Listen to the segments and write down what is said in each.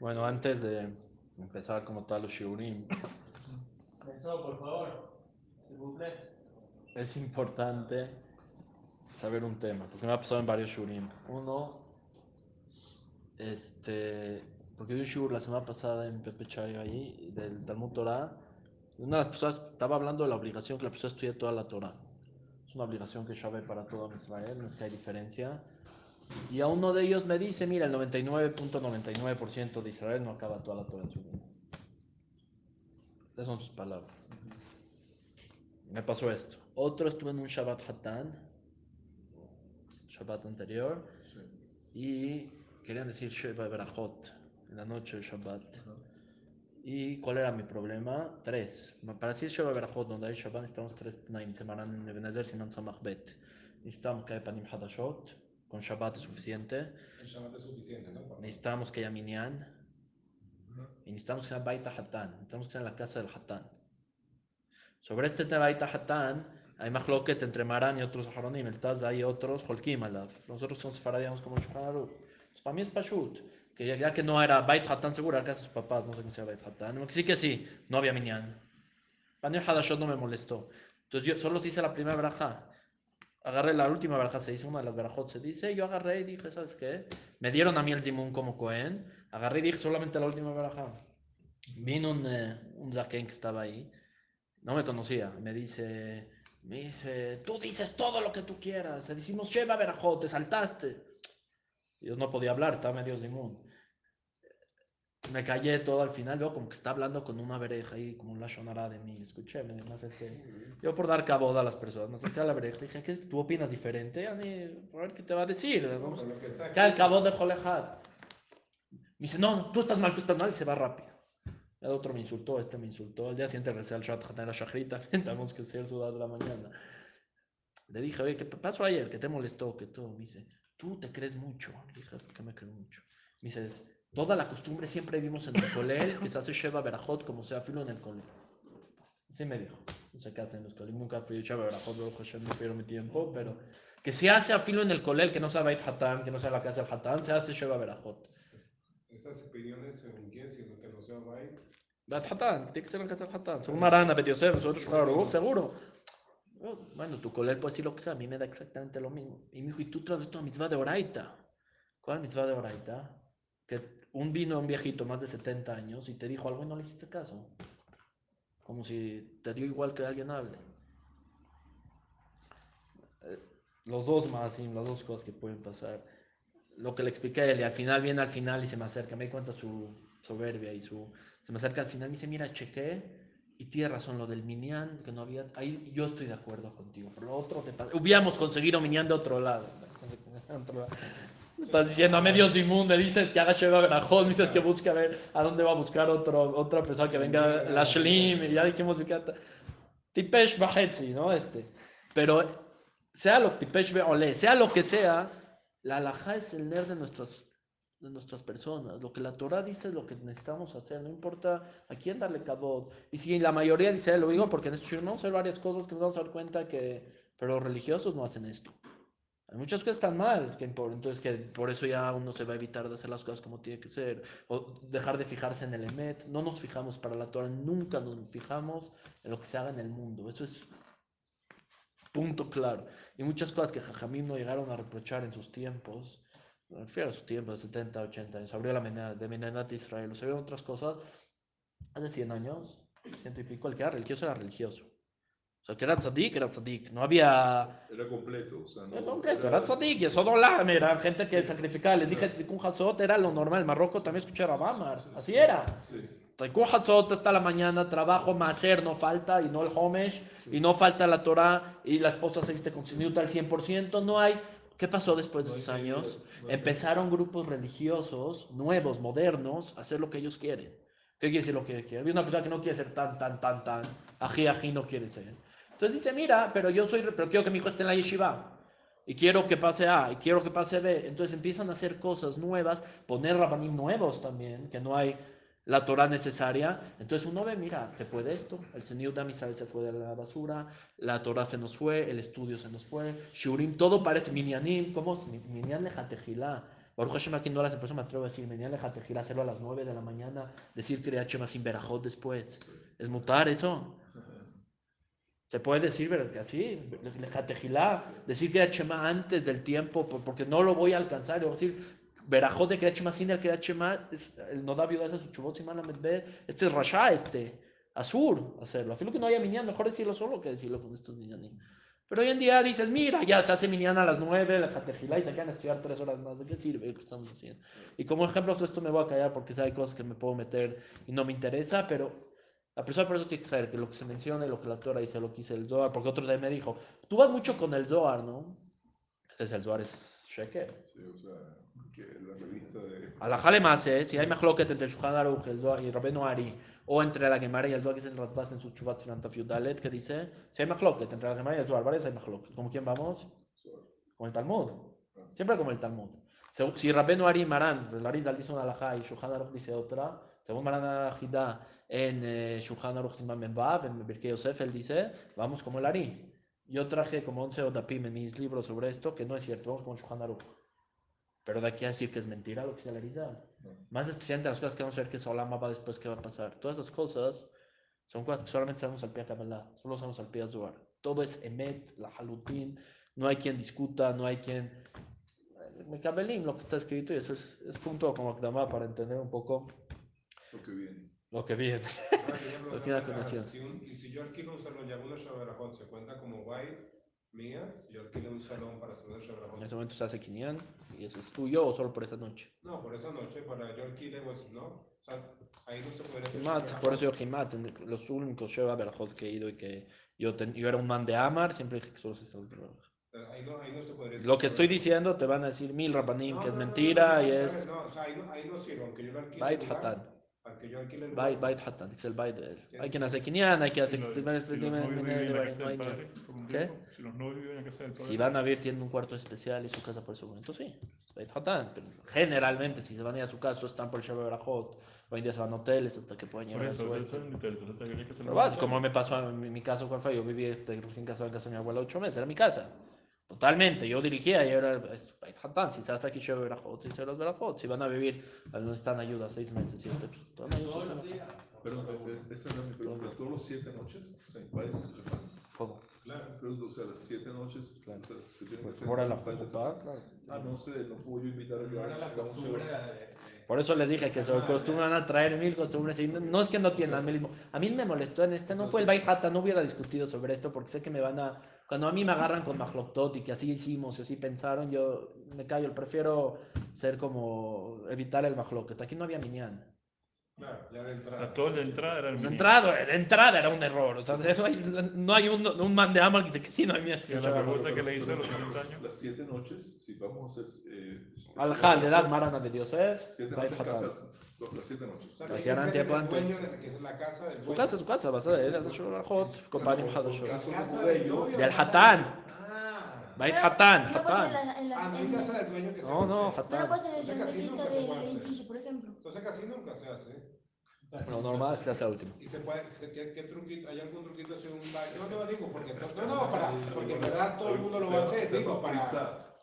Bueno, antes de empezar como tal los shiurim, por favor. es importante saber un tema, porque me ha pasado en varios shiurim. Uno, este, porque di un shiur la semana pasada en Pepe Chayo ahí, del Talmud Torah, una de las personas estaba hablando de la obligación que la persona estudie toda la Torah. Es una obligación que sabe para todo Israel, no es que hay diferencia. Y a uno de ellos me dice, mira, el 99.99% de Israel no acaba toda la Torah en su vida. Esas son sus palabras. Me pasó esto. Otro estuve en un Shabbat Hatan, Shabbat anterior, y querían decir Sheva Berachot, en la noche de Shabbat. ¿Y cuál era mi problema? Tres. Para decir Sheva Berachot, donde hay Shabbat, necesitamos tres Tnaim, Semaran, Ebenezer, Siman Samach Bet. Necesitamos que haya Panim Hadashot, con Shabbat es suficiente. El Shabbat es suficiente, ¿no? Necesitamos que haya Minyan. Y necesitamos que haya Baita Hatan. Necesitamos que sea en la casa del Hatan. Sobre este tema Baita Hatan, hay machloket entre Maran y otros Haronim. El Taz hay otros Holkim Alav. Nosotros somos faradíamos como Shulchan para mí es Pashut. Que ya, que no era Bait Hatan seguro, era casa de sus papás, no sé qué sea Bait Hatan. Sí que sí, no había Minyan. Panim Hadashot no me molestó. Entonces yo solo se hice la primera braja agarré la última baraja, se dice, una de las barajot se dice, yo agarré y dije, ¿sabes qué? Me dieron a mí el zimun como Cohen, agarré y dije solamente la última baraja. Vino un, eh, que estaba ahí, no me conocía, me dice, me dice, tú dices todo lo que tú quieras, decimos, Sheva Berajot, te saltaste. Yo no podía hablar, estaba medio zimun. Me callé todo al final, veo como que está hablando con una vereja ahí, como la shonara de mí. Escuché, me, me acerqué. Yo por dar caboda a las personas, me acerqué a la vereja y dije, ¿qué, ¿tú opinas diferente? A mí, a ver qué te va a decir. Vamos, que está ¿Qué al aquí, cabo de Jolejad? Me dice, no, no, tú estás mal, tú estás mal, y se va rápido. El otro me insultó, este me insultó. El día siguiente regresé al Shat Hatan, la Shahrita, tenemos que ser el sudar de la mañana. Le dije, oye, ¿qué pasó ayer? ¿Qué te molestó? ¿Qué todo? Me dice, tú te crees mucho. Le dije, ¿por qué me creo mucho? Me dice, "Es- toda la costumbre siempre vimos en el colel que se hace Sheva Berajot como sea filo en el colel. Así me dijo. No sé qué hacen los colel. Nunca fui Sheva Berajot, Baruch Hashem, no pierdo mi tiempo, pero que se hace a filo en el colel, que no sea Bait Hatan, que no sea la casa del Hatan, se hace Sheva Berajot. Estas opiniones, según quién, sino que no sea. Bait Hatan, que tiene que ser la casa del Hatan. Según Marana, Bet Yosef, nosotros, claro, seguro. Bueno, tu colel puede decir lo que sea, a mí me da exactamente lo mismo. Y me dijo, ¿y tú traes a mitzvah de Oraita? ¿Cuál mitzvah de Oraita? Que un vino un viejito más de 70 años y te dijo algo y no le hiciste caso. Como si te dio igual que alguien hable. Eh, Los dos más, las dos cosas que pueden pasar. Lo que le expliqué a él, y al final viene al final y se me acerca, me di cuenta su soberbia y su... Se me acerca al final y me dice, mira, chequé y tiene razón, lo del Minyan, que no había... Ahí yo estoy de acuerdo contigo, pero lo otro te pasa... Hubiéramos conseguido Minyan de otro lado. Estás diciendo a medios inmundo, dices que haga Sheva Berajot, dices que busque a ver a dónde va a buscar otro, otra persona que venga, la Shlim, y ya dijimos Tipesh Bahetzi, ¿no? Este. Pero sea lo Tipesh Beole, sea lo que sea, la alajá es el ner de nuestras, de nuestras personas. Lo que la Torah dice es lo que necesitamos hacer, no importa a quién darle cabot. Y si la mayoría dice, lo digo porque en este a ver varias cosas que nos vamos a dar cuenta que, pero los religiosos no hacen esto. Hay muchas cosas están mal, que por, entonces que por eso ya uno se va a evitar de hacer las cosas como tiene que ser, o dejar de fijarse en el Emet. No nos fijamos para la Torah, nunca nos fijamos en lo que se haga en el mundo. Eso es punto claro. Y muchas cosas que Jajamim no llegaron a reprochar en sus tiempos, me refiero a sus tiempos, 70, 80 años, abrió la mena- de Menenat Israel, se vieron otras cosas, hace 100 años, ciento y pico, el que era religioso era religioso. O sea, que era tzadik, era tzadik. No había... Era completo, o sea, no. Era completo, era tzadik, y Sodolam, era gente que sacrificaba. Les dije, Tikkun Hazot era lo normal. En Marruecos también escuché a Rabamar, así era. Sí. Tikkun Hazot está la mañana, trabajo, maser, no falta, y no el Homesh, y no falta la Torah, y la esposa se viste con siniuta al 100%, no hay. ¿Qué pasó después de No esos años? no Empezaron grupos religiosos, nuevos, modernos, a hacer lo que ellos quieren. ¿Qué quiere decir lo que quieren? Hay una persona que no quiere ser tan, tan, tan, tan, ají, ají, no quiere ser. Entonces dice, mira, pero yo soy, pero quiero que mi hijo esté en la yeshiva. Y quiero que pase A, y quiero que pase B. Entonces empiezan a hacer cosas nuevas, poner rabanim nuevos también, que no hay la Torah necesaria. Entonces uno ve, mira, se puede esto. El señor Damisal se fue de la basura, la Torah se nos fue, el estudio se nos fue, Shurim, todo parece, Minyanim, ¿cómo? Minyan lejatejilá. Baruch Hashem aquí no las eso me atrevo a decir, mañana le jatejil hacerlo a las 9 de la mañana, decir que Shema sin verajot después. ¿Es mutar eso? Se puede decir, ¿verdad? Así, le jatejilá, decir Shema antes del tiempo, por- porque no lo voy a alcanzar. A decir, verajot de Kriyat Shema sin el es- el no da viuda ese su chubot este es rasha, este, azur, hacerlo. A fin que no haya minyan, mejor decirlo solo que decirlo con estos minyanim. Pero hoy en día dices, mira, ya se hace minyan a las 9, la jatejilá y se quedan a estudiar tres horas más. ¿De qué sirve lo que estamos haciendo? Y como ejemplo, esto me voy a callar porque hay cosas que me puedo meter y no me interesa, pero la persona por eso tiene que saber que lo que se menciona y lo que la Torah dice, lo que dice el Zohar, porque otro día me dijo, tú vas mucho con el Zohar, ¿no? Entonces el Zohar es sheker. Sí, o sea, que la revista de. Alajale más, ¿eh? Si hay mejloquet entre Shulchan Aruch el Zohar y Rabenu Ari, o entre la Gemara y el Zohar, que es el Radbaz en su Chubat Sinanta Fiudalet, que dice, si hay mejloquet entre la Gemara y el Zohar, varios hay mejloquet. ¿Con quién vamos? Con el Talmud. Siempre como el Talmud. Si Rabenu Ari y Marán, el Arizal dice una alajá y Shulchan Aruch dice otra, según Marán Ajida en eh, Shulchan Aruch Membav, en Birkei Yosef, él dice, vamos como el Ari. Yo traje como 11 odapim en mis libros sobre esto, que no es cierto, vamos con Shulchan Aruch. Pero de aquí a decir que es mentira lo que dice el Arizal. Más especialmente las cosas que vamos a ver que Solama va después, qué va a pasar. Todas esas cosas son cosas que solamente sabemos al pie de Kabbalah, solo sabemos al pie de Zohar. Todo es Emet, la Halutin, no hay quien discuta, no hay quien... Me Kabbalim, lo que está escrito, y eso es, es punto como Akdama para entender un poco Lo que viene. lo que viene. Quería preguntar Tiene acá, continuación. si un- y si yo alquilo un salón y hago una Shabarajot, ¿se cuenta como white mía? Si yo alquilo un salón para hacer una En Shabarajot. ese momento se hace Kinyan y ese es tuyo o solo por esa noche. No, por esa noche, para yo alquile, pues, ¿no? O sea, ahí no se podría hacer Kimat, Shabarajot. por eso yo Kimat, en los únicos Sheva Berajot que he ido y que yo, ten- yo era un man de Amar, siempre dije que solo se Berajot. Ahí no, ahí no se Lo que estoy Shabarajot. diciendo te van a decir mil rabanim No, que es mentira no, no, y es No, o sea, ahí no, ahí no sirve, aunque yo lo alquile. Bait el Hatan. Aunque yo alquile el. Hay quien hace Kinyan, hay quien hace. Si los, dime- si si los novios viven en la casa del padre, Si van a vivir, tienen un cuarto especial y su casa por ese momento, sí. Pero generalmente, si se van a ir a su casa, están por el Sheva Berajot. Hoy en día se van a hoteles hasta que puedan llegar a su este. que hacer Pero como me pasó en mi, mi caso, ¿cuál fue? Yo viví este, recién casado en casa de mi abuela ocho meses, era mi casa. Totalmente, yo dirigía y era es. Si se hace aquí Sheva Berajot, si se los Berajot. Si van a vivir, a donde están ayuda, seis meses, siete, pues, ayuda. Todos los van a- días. Pero esa era mi pregunta. Todos los siete noches se ¿Cómo? Claro. Pero, o sea, las siete noches o sea, se tiene que hacer por la Infal de fupa, Tefilá. claro. Ah, no sé, no puedo yo invitar a No la costumbre yo- de- Por eso les dije que se acostumbran a traer mil costumbres. Y no, no es que no tiendan mismo. A mí me molestó en este, no fue el Baijata, no hubiera discutido sobre esto porque sé que me van a. Cuando a mí me agarran con Mahloktot y que así hicimos y así pensaron, yo me callo. Prefiero ser como. evitar el Mahloktot. Aquí no había Minyan. Claro, ya de O entrada. sea, todo el de entrada era el De mínimo. entrada, de entrada era un error. O sea, no hay, no hay un, un man de Amar que dice que sí, no hay. Y la pregunta que le hice a los 70 años, Las siete noches, si vamos a hacer. Eh, Al-Hal, de edad Marana de Yosef, Siete noches Las siete noches. Que es la casa del Su casa, su casa, vas a ver, Compañía Hadashot. Del Hatán. De-. Bait Hatán, no Hatán. Ah, no casa del dueño que se No, no, hacer. No Hatán. puede ser en el puede hacer. edificio, por ejemplo. Entonces casi nunca se hace. Lo normal se hace a último. Y se puede, se- ¿qué, qué truquito, hay algún truquito hacer un baile? No, no digo porque, no, no, para, porque en verdad todo el mundo lo va a hacer, digo, para,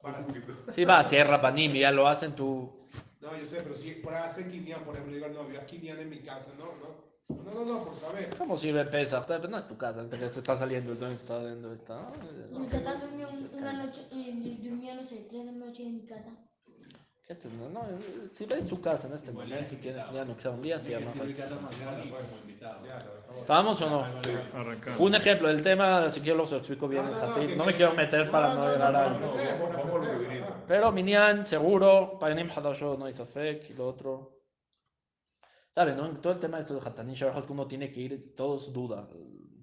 para. Sí, va, es Rabanim y ya lo hacen tú. no, yo sé, pero si para hacer quinián, por ejemplo, digo al novio, haz quinián en mi casa, no, no, no, no, no, por saber. ¿Cómo sirve Pesach? No es tu casa, es que se está saliendo el dueño, está saliendo. Está... Usted está durmió un- una noche, eh, durmió, no sé, tres noches en mi casa. ¿Qué este? No, no, si ves tu casa en este momento y tienes ya no sea un día. Sí, mi más. Ya, dejamos. ¿Vamos o no? arrancando. Un ejemplo, el tema, si quiero lo explico bien en Hatit. que- No me quiero meter para no llegar a. Pero Minyan, seguro, Payanim Hadashot, no hay Safek, y lo otro. ¿Sabes, no? Todo el tema de esto de Hatanim Shabbat, que uno tiene que ir, todos duda.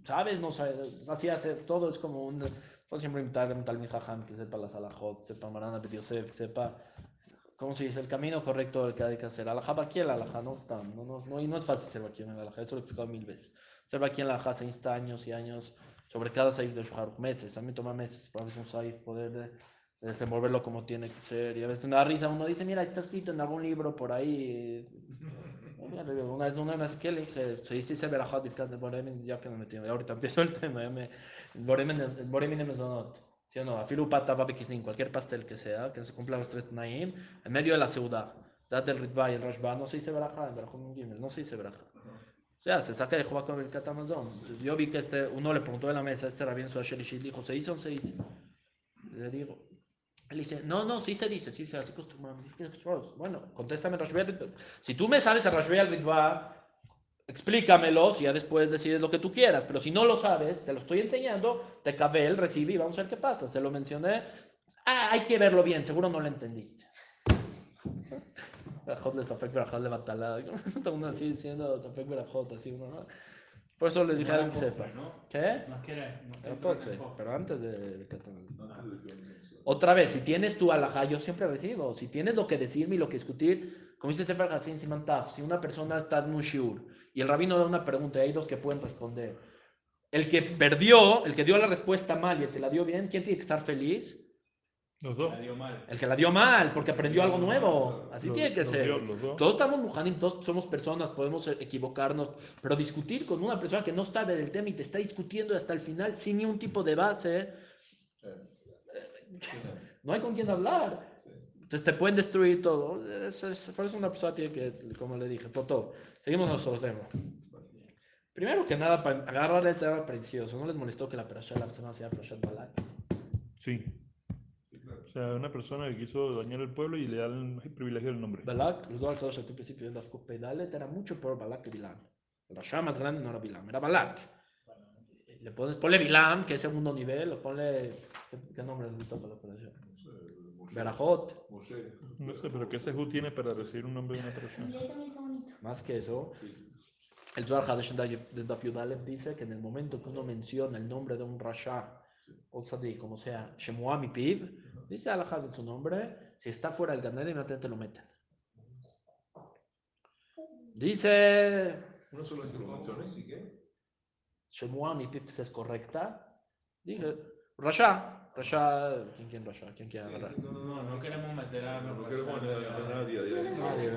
¿Sabes? No sabes. Así hace, todo es como un. Puedo siempre invitarle a un Talmid Jajam que sepa las alajot, que sepa Marana Bet Yosef, que sepa. ¿Cómo se dice? El camino correcto del que hay que hacer. Alajá aquí el alajá, no está. No, no, no, y no es fácil ser aquí en el alajá, eso lo he explicado mil veces. Ser aquí en el alajá se insta años y años sobre cada saif de Shuhar, meses. A mí toma meses para veces un saif poder de- de desenvolverlo como tiene que ser. Y a veces me da risa, uno dice, mira, está escrito en algún libro por ahí. Una vez una vez que le dije, se dice se verajat birkat de Boremin, ya que me metí, ahorita empiezo el tema, ya me, Boremin, de Mezonot. ¿Sí o no? Afilu pata babekisnin, cualquier pastel que sea, que se cumpla los tres naim, en medio de la ciudad. Date el ritba y el rashba, no se dice baraja, en Barajot Nun Gimel, no se dice baraja. O sea, se saca de Jehová con el catamazón. Yo vi que este, uno le preguntó en la mesa, este rabino Suashel Ishit, dijo, ¿se dice o no se dice? Le digo, él dice, no, no, sí se dice, sí se hace acostumbrado. Bueno, contéstame Rashba. Si tú me sabes el Rashba y el ritba, explícamelos y ya después decides lo que tú quieras. Pero si no lo sabes, te lo estoy enseñando, te cabe él, recibe y vamos a ver qué pasa. Se lo mencioné. Ah, hay que verlo bien, seguro no lo entendiste. Berajot le Safek Berajot le Batalá. Uno así diciendo Safek Berajot, así uno, ¿no? Por eso les dije a alguien que sepa. ¿Qué? No quiere. No Pero, pues, sí, pero antes de... Otra vez, si tienes tu alajá, yo siempre recibo. Si tienes lo que decirme y lo que discutir, como dice Sefer Hassin Simantaf, si una persona está en un shiur y el rabino da una pregunta y hay dos que pueden responder, el que perdió, el que dio la respuesta mal y el que la dio bien, ¿quién tiene que estar feliz? Los dos. La dio mal. El que la dio mal, porque aprendió algo nuevo. Así Los- tiene que los ser. dio- los dos. Todos estamos mujanim, todos somos personas, podemos equivocarnos, pero discutir con una persona que no sabe del tema y te está discutiendo hasta el final sin ni un tipo de base, no hay con quién hablar. Entonces te pueden destruir todo. Es- es- por eso una persona tiene que, como le dije, por todo. Seguimos nuestros temas. Primero que nada, para agarrar el tema precioso, ¿no les molestó que la persona la persona sea Parashat Balak? Sí. O sea, una persona que quiso dañar el pueblo y le da el privilegio del nombre. Balak, les doy a todos al principio del Dafkuf era mucho peor Balak que Bilam. El Rasha más grande no era Bilam, era Balak. Le pones, ponle Bilam, que es segundo nivel, o ponle. ¿Qué, qué nombre le gusta para la operación? Berajot. Moshe. No sé, pero ¿qué Sejú tiene para recibir un nombre de una persona? Y ahí también está bonito. Más que eso, el Zohar Hadesh de Daf Yudalef dice que en el momento que uno menciona el nombre de un Rasha o Sadi, como sea, Shemuami Piv, dice Alajad en su nombre, si está fuera del Ganed, inmediatamente lo meten. Dice Una sola intervención. ¿Sí qué? Shemuami Piv, que es correcta. Dije, Rasha, Rasha, ¿quién quién Rasha? ¿Quién quiere Sí, agarrar? no, no, No, no. queremos meter a No queremos nadie. a nadie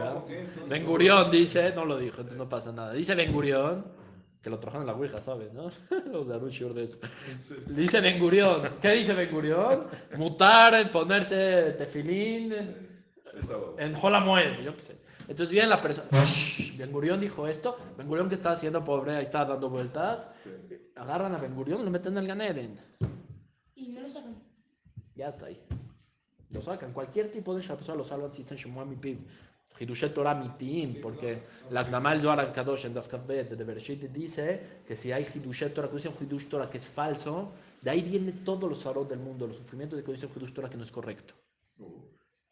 Ben. Gurión dice, no lo dijo, entonces no pasa nada. Dice Ben Gurión, que lo trajeron en la Ouija, ¿sabes? ¿No? Los de Arushur de eso. Dice Ben Gurión, ¿qué dice Ben Gurión? Mutar, ponerse tefilín en Jolamoed, yo qué sé. Entonces viene la persona, Ben Gurión dijo esto, Ben Gurión que está haciendo pobre, ahí está dando vueltas, agarran a Ben Gurión y lo meten en el Ganeden. Y no lo sacan. Ya está ahí. Lo sacan. Cualquier tipo de persona lo salvan si dicen Shemuami Piv. Hidushet Torah Mitim, porque la Agnamal Zohar Kadosh en Dafkat Bet de Bereshit dice que si hay Hidushet Torah, que dice un Hidush Torah que es falso, de ahí vienen todos los zarot del mundo, los sufrimientos de que dice un Hidush Torah que no es correcto.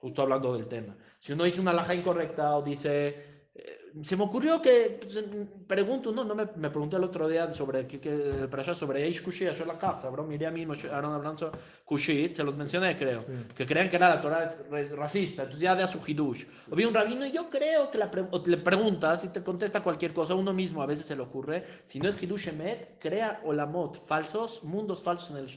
Justo hablando del tema. Si uno dice una laja incorrecta o dice. eh, se me ocurrió que pues, pregunto, no, no me, me pregunté el otro día sobre que, que sobre Eish Kushi, Asher la casa, bro, miré a mí, Aaron Kushit, se los mencioné, creo, que creían que era la Torah racista, entonces ya de a su hidush. O vi un rabino y yo creo que la pre- o le preguntas y te contesta cualquier cosa, uno mismo a veces se le ocurre, si no es hidush emet, crea olamot falsos, mundos falsos en el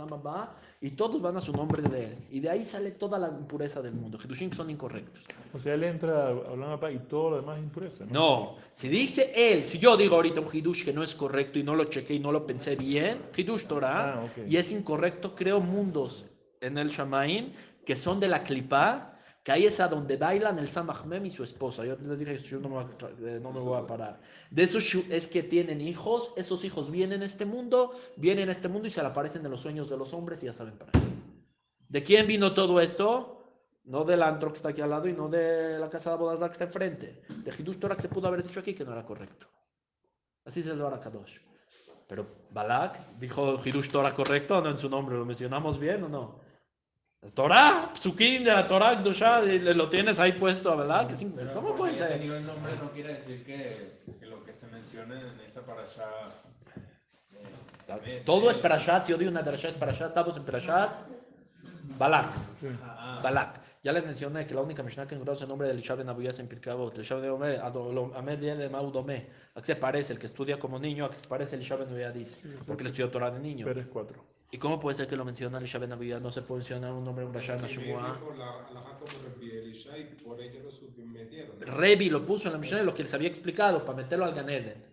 Abba, y todos van a su nombre de él. Y de ahí sale toda la impureza del mundo. Hidushim son incorrectos. O sea, él entra hablando papá y todo lo demás es impureza, ¿no? No, si dice él, si yo digo ahorita un hidush que no es correcto y no lo chequé y no lo pensé bien, hidush Torah, Ah, y es incorrecto, creo mundos en el Shamaim que son de la clipa, que ahí es a donde bailan el Samachmem y su esposa. Yo les dije yo no me, voy a eh, no me voy a parar. De shu- es que tienen hijos, esos hijos vienen a este mundo, vienen a este mundo y se le aparecen en los sueños de los hombres y ya saben para qué. ¿De quién vino todo esto? No del antro que está aquí al lado y no de la casa de bodas que está enfrente. De Hidush Torah que se pudo haber dicho aquí que no era correcto. Así se lo hará Kadosh. Pero Balak dijo Hidush Torah correcto, no en su nombre, ¿lo mencionamos bien o no? El Torah, Psukim de la Torah, Kdusha, y le- lo tienes ahí puesto es Pero ¿Cómo puede ser? el nombre no quiere decir que, que lo que se menciona en esa parasha. eh, Todo es Perashat, si yo digo una Perashat es Perashat, estamos en Perashat. Balak. Ah, Balak. Ya les mencioné que la única Mishnah que encontramos el nombre de Elisha ben Abuyas en Avot. Elisha ben Abuyas, Ado- Amed de Maudome. ¿A qué se parece? El que estudia como niño, ¿a qué se parece Elisha ben Abuyas? Dice. Porque él estudió Torah de niño. Pérez 4. ¿Y cómo puede ser que lo menciona Elisha ben Abuyas? No se puede mencionar un nombre, un Rasha, por ello lo submetieron. Revi lo puso en la Mishnah, lo que él se había explicado, para meterlo al Ganeden.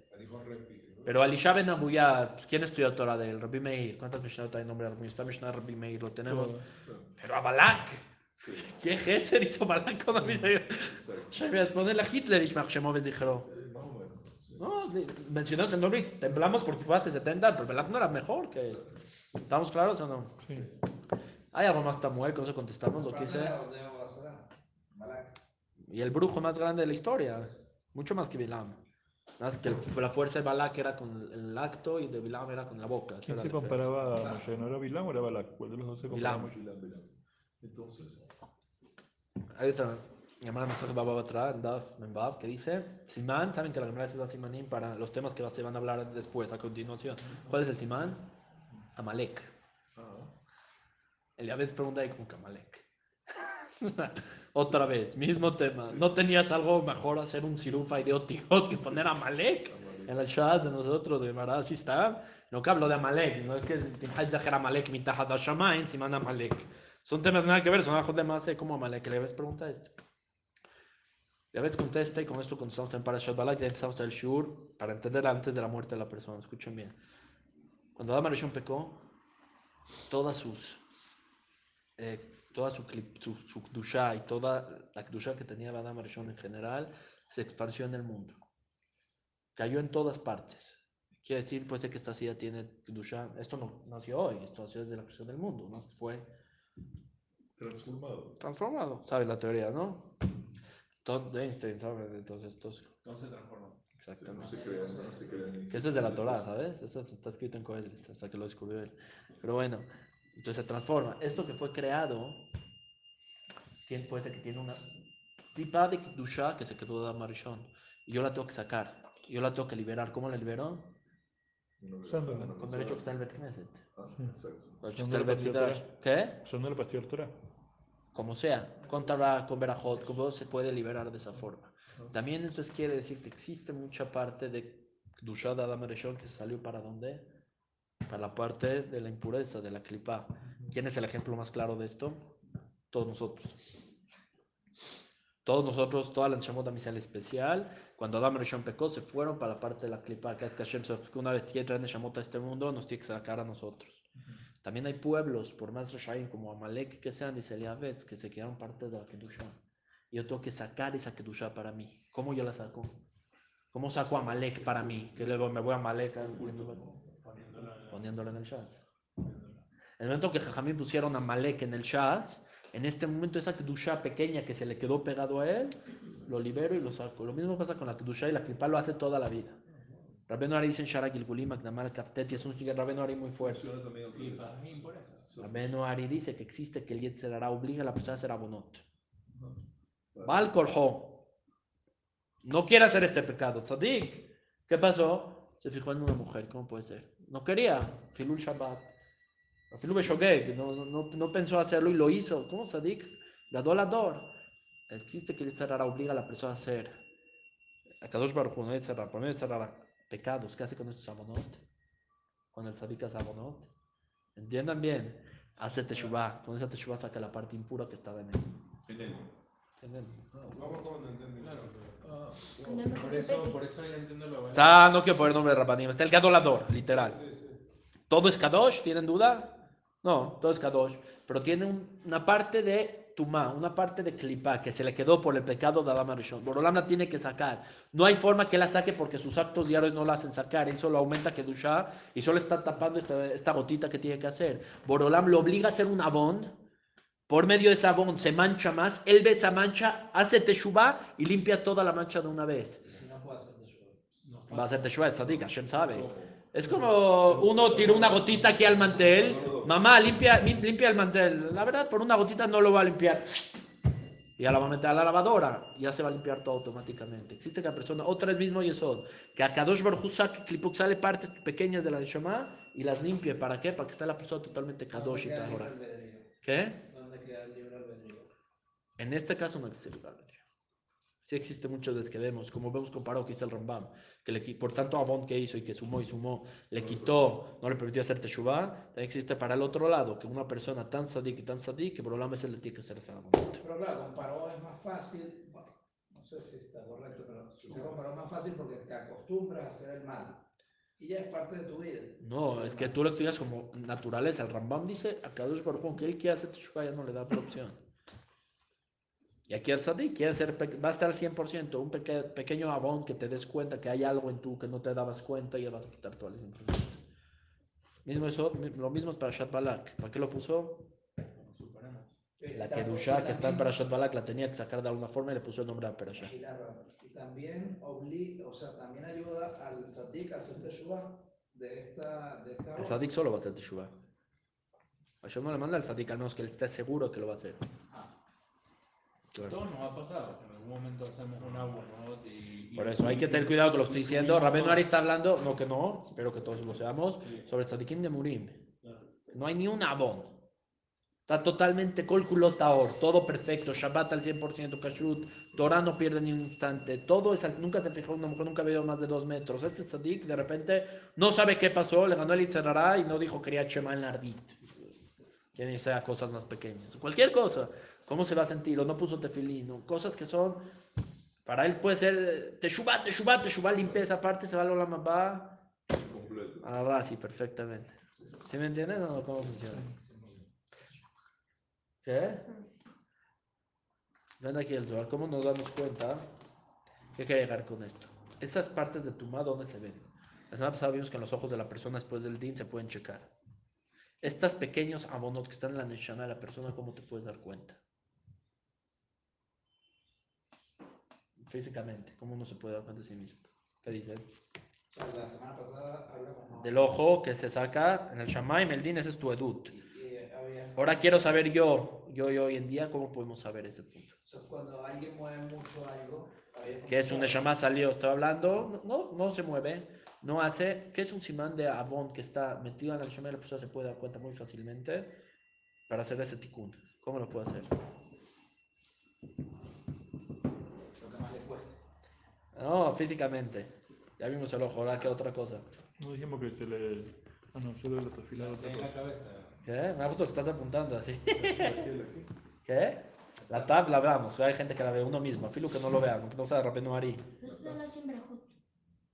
Pero Elisha Ben pues, ¿quién estudió Torah de él? Rabbi Meir. ¿Cuántas Mishnah hay nombre de? Está Mishnah Rabbi Meir, lo tenemos. Pero a Balak. ¿Qué Geser hizo Balak con exacto. Ponerle a Hitler, Ishmael Shemo Bezichró. Eh, Más o menos. sí. No, mencionamos el nombre y temblamos porque fue hace 70, pero Balak no era mejor que él. ¿Estamos claros o no? Sí. ¿Hay algo más Tamuel? Con eso contestamos lo que dice. Y el brujo más grande de la historia. Mucho más que Bilam. Más que el- la fuerza de Balak era con el acto y de Bilam era con la boca. ¿Quién se la comparaba a Moshe? ¿No era Bilam o era Balak? ¿Cuál de los dos se comparaba a Bilam. Moshe? Bilam, Bilam. Entonces, Hay otra llamada mensaje Baba Batra en Daf Membav que dice Simán, saben que la Gemara se da Simanim para los temas que se van a hablar después, a continuación. ¿Cuál es el Simán? Amalek. El veces pregunta ahí como que Amalek. Otra vez, mismo tema. ¿No tenías algo mejor hacer un sirufa y de otiot que poner Amalek? En el Shaz de nosotros, de Gemara, así está. No que hablo de Amalek, no es que Timhaj Amalek mitahad Shamain, Simán Amalek. Son temas nada que ver, son algo de más eh, como Amalek. Le ves pregunta esto. Ya ves, contesta y con esto contestamos en Parashat Balak, ya empezamos el Shur para entender antes de la muerte de la persona. Escuchen bien. Cuando Adam Arishon pecó, todas sus, eh, toda su, su, su Kdusha y toda la Kdusha que tenía Adam Arishon en general se esparció en el mundo. Cayó en todas partes. Quiere decir, pues, de que esta ciudad tiene Kdusha. Esto no nació hoy, esto nació desde la creación del mundo. ¿no? Fue transformado. transformado. ¿Sabes la teoría, no? Todd Einstein, ¿sabes? Entonces, estos. Entonces se transformó. Sí, no Exactamente. se crean, no se crean. Que eso es de la Torah, ¿sabes? Eso está escrito en Coel, hasta que lo descubrió él. Pero bueno, entonces se transforma. Esto que fue creado, tiene, puede ser que tiene una tipa de que se quedó de Amarishon. Y yo la tengo que sacar. Yo la tengo que liberar. ¿Cómo la? Usándola. Con derecho que está el Bet Knesset. Ah, Midrash. ¿Qué? Son de la Torah. como sea, con Torah, con Berajot, como se puede liberar de esa forma. También entonces quiere decir que existe mucha parte de Kedusha de Adam Arishon que salió para dónde? Para la parte de la impureza, de la clipa. ¿Quién es el ejemplo más claro de esto? Todos nosotros. Todos nosotros, toda la Neshamot Amisal especial, cuando Adam Arishon pecó, se fueron para la parte de la clipa. Que es que Hashem, una vez que trae Neshamot a este mundo, nos tiene que sacar a nosotros. También hay pueblos, por más Reshaim como Amalek que sean, dice Eliavetz, que se quedaron parte de la Kedusha. Y yo tengo que sacar esa Kedusha para mí. ¿Cómo yo la saco? ¿Cómo saco a Amalek para mí? Que luego me voy a Amalek a- poniéndolo en el Shaz. En el momento que Jajamín pusieron a Amalek en el Shaz, en este momento esa Kedusha pequeña que se le quedó pegado a él, lo libero y lo saco. Lo mismo pasa con la Kedusha y la Klipa lo hace toda la vida. Rabenu Ari dice en Shara Gilgulim, Akdamar Kaftet, y es un Rabenu Ari muy fuerte. Rabenu Ari dice que existe que el Yetzer Hara obliga a la persona a hacer abonot. Mal korjo. No quiere hacer este pecado. Sadik. ¿Qué pasó? Se fijó en una mujer. ¿Cómo puede ser? No quería. Hilul Shabbat. No, no, no, no pensó hacerlo y lo hizo. ¿Cómo Sadik? Gadolador. Existe que el Yetzer Hara obliga a la persona a hacer. A Kadosh Baruj no Yetzer Hara, por medio de Yetzer Hara, pecados. ¿Qué hace con estos abonot? Cuando el Sadik abonot. Entiendan bien. Hace Teshuvah. Con esa Teshuvah saca la parte impura que estaba en él. Ah, Por eso, por eso ya entiendo lo bueno. Está, no quiero poner nombre de Rabanim, está el gadolador, literal. Sí, sí. ¿Todo es Kadosh? ¿Tienen duda? No, todo es Kadosh. Pero tiene un- una parte de Tumá, una parte de Klipa que se le quedó por el pecado de Adam Arishon. Borolam la tiene que sacar. No hay forma que la saque porque sus actos diarios no la hacen sacar. Él solo aumenta Kedusha y solo está tapando esta, esta gotita que tiene que hacer. Borolam lo obliga a hacer un abón. Por medio de ese abón se mancha más. Él ve esa mancha, hace Teshuvah y limpia toda la mancha de una vez. Va a hacer Teshuvah, es Sadik, Hashem sabe. Es como uno tiró una gotita aquí al mantel. Mamá, limpia, limpia el mantel. La verdad, por una gotita no lo va a limpiar. Y ya la va a meter a la lavadora. Ya se va a limpiar todo automáticamente. Existe que la persona, otra vez mismo Yesod, que a Kadosh Baruj Klipuk, sale partes pequeñas de la Neshama y las limpie. ¿Para qué? Para que esté la persona totalmente Kadosh y ahora. ¿Qué? ¿Dónde queda el libre albedrío? En este caso no existe libre albedrío. Sí existe muchas veces que vemos, como vemos comparado que hizo el Rambam, que le, por tanto abón que hizo y que sumó y sumó, le quitó, no le permitió hacer teshuvah, también existe para el otro lado, que una persona tan sadik y tan sadik, que por lo menos le tiene que hacer abón. Pero claro, con Paró es más fácil, bueno, no sé si está correcto, pero si se comparó es más fácil porque te acostumbras a hacer el mal. y ya es parte de tu vida. No, es que tú lo explicas como naturaleza. El Rambam dice a Kadosh Baruj aunque él quiere hacer teshuva, ya no le da otra opción. Y aquí el Sadik quiere ser, va a estar al 100%, un peque- pequeño abón que te des cuenta que hay algo en tú que no te dabas cuenta y ya vas a quitar todo el 100%. Mismo eso, lo mismo es para Shat Balak. ¿Para qué lo puso? La Kedusha que está en Parashat Balak la tenía que sacar de alguna forma y le puso el nombre a Parashat. Y también obliga, o sea, también ayuda al Sadik a hacer teshuva de esta, de esta El. Sadik solo va a hacer teshuva. Hashem no le manda al Sadik al menos que él esté seguro que lo va a hacer. Claro. Todo nos ha pasado. En algún momento hacemos un abonot y, y- Por eso hay que tener cuidado que lo estoy diciendo. Rabén más. Ari está hablando, no que no, espero que todos lo seamos, sobre Tzadikim de Murim. No hay ni un abón. Está totalmente cálculo taor, todo perfecto, Shabbat al 100%, Kashrut, Torah no pierde ni un instante, todo es, nunca se fijó una mujer, nunca vivido más de dos metros. Este tzadik de repente no sabe qué pasó, le ganó el Itzerará y no dijo quería Shema en Ardit. Quieren irse a cosas más pequeñas. Cualquier cosa, ¿cómo se va a sentir? O no puso tefilín, o cosas que son, para él puede ser Teshuvah, Teshuvah, Teshuvah, limpieza, aparte se va a la mamá Completo. a la Razi, perfectamente. ¿Sí me entienden o no? ¿Cómo funciona? ¿Qué? Ven aquí el Zohar, ¿cómo nos damos cuenta? ¿Qué quiere llegar con esto? Esas partes de tu ma, ¿dónde se ven? La semana pasada vimos que en los ojos de la persona después del din se pueden checar. Estas pequeños abonot que están en la neshama de la persona, ¿cómo te puedes dar cuenta? Físicamente, ¿cómo uno se puede dar cuenta de sí mismo? ¿Qué sea, la semana pasada hablamos. Del ojo que se saca en el Shamaim, el din, ese es tu edut. Había, Ahora quiero saber yo, yo y hoy en día, ¿cómo podemos saber ese punto? cuando alguien mueve mucho algo, ¿Qué es un Neshama salió? Estoy hablando, no, no se mueve, no hace. ¿Qué es un simán de Avon que está metido en la Neshama y la persona se puede dar cuenta muy fácilmente para hacer ese tikkun? ¿Cómo lo puede hacer? Lo que más le cueste. No, físicamente. Ya vimos el ojo, ahora qué otra cosa. No dijimos que se le. Ah, no, solo la tefila de otra En la cosa. cabeza. ¿Qué? Me ha gustado que estás apuntando así. ¿Qué? La tab la hablamos, hay gente que la ve uno mismo, filo que no lo vea, aunque no sea de repente la Simbrajut.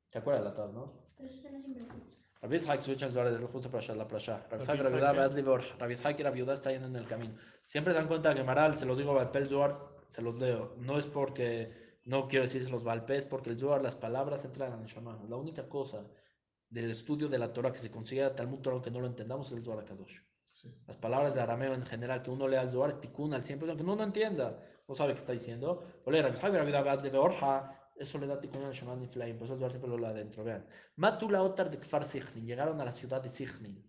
¿Te acuerdas de la tab, no? Pero eso está en la Simbrajut. Rabbi Ishaq switch el es justo para la prasha. Rabbi Ishaq, Rabbi Yehuda, Ishaq, Beaz Livor. Rabbi Ishaq y Rabbi Yehuda están yendo en el camino. Siempre se dan cuenta que Maral, se los digo Balpé, el Zohar, se los leo. No es porque no quiero decir los Balpé, es porque el Zohar, las palabras entran en el Neshama. La única cosa del estudio de la Torah que se considera Talmud Torah, aunque no lo entendamos, es el Zohar Kadosh. Las palabras de arameo en general que uno lea al Zohar es tikkun al 100%, aunque uno no entienda, no sabe qué está diciendo. Y Yehuda, Beaz Livor, ha, eso le da tikkun al Neshama Niflaim, por eso el Zohar siempre lo lee adentro. Vean. Matula Otar de Kfar Sichnin, llegaron a la ciudad de Sichnin.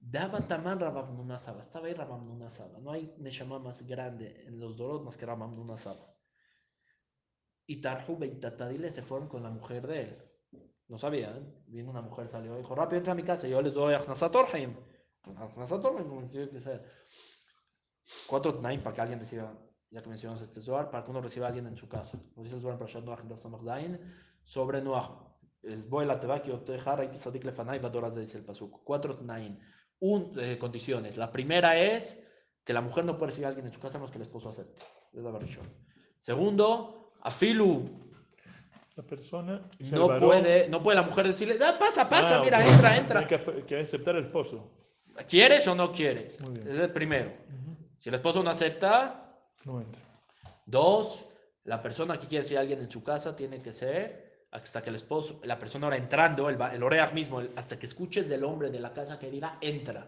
Daba Taman Rabam Nunasaba, estaba ahí Rabam Nunasaba. No hay Neshama más grande en los Dorot más que Rabam Nunasaba. Y Tarhu y se fueron con la mujer de él. No sabían. Vino una mujer, salió, dijo: Rápido entra a mi casa, yo les doy Achnasatorheim. Achnasatorheim, como tiene que ser. Cuatro Tnaim para que alguien reciba, ya que mencionamos este Zohar, para que uno reciba a alguien en su casa. Lo dice el Zohar en Parashat Noach, en sobre Noach. Es Boel Ateva, que Otejar, Raiti Sadik Lefanai, Badoras dice el Pasuk. Cuatro Tnaim. Un, eh, condiciones. La primera es que la mujer no puede recibir a alguien en su casa a menos que el esposo acepte. Es la barrishon. Segundo, Afilu La persona. no varón- puede, no puede la mujer decirle, "Ah, pasa, pasa, Ah, mira, entra, entra. Tiene que, aceptar el esposo. ¿Quieres o no quieres? Muy bien. Es el primero. Si el esposo no acepta, No entra. Dos, la persona que quiere decir a alguien en su casa tiene que ser hasta que el esposo, la persona ahora entrando, el, el oreaj mismo, el- hasta que escuches del hombre de la casa que diga, entra.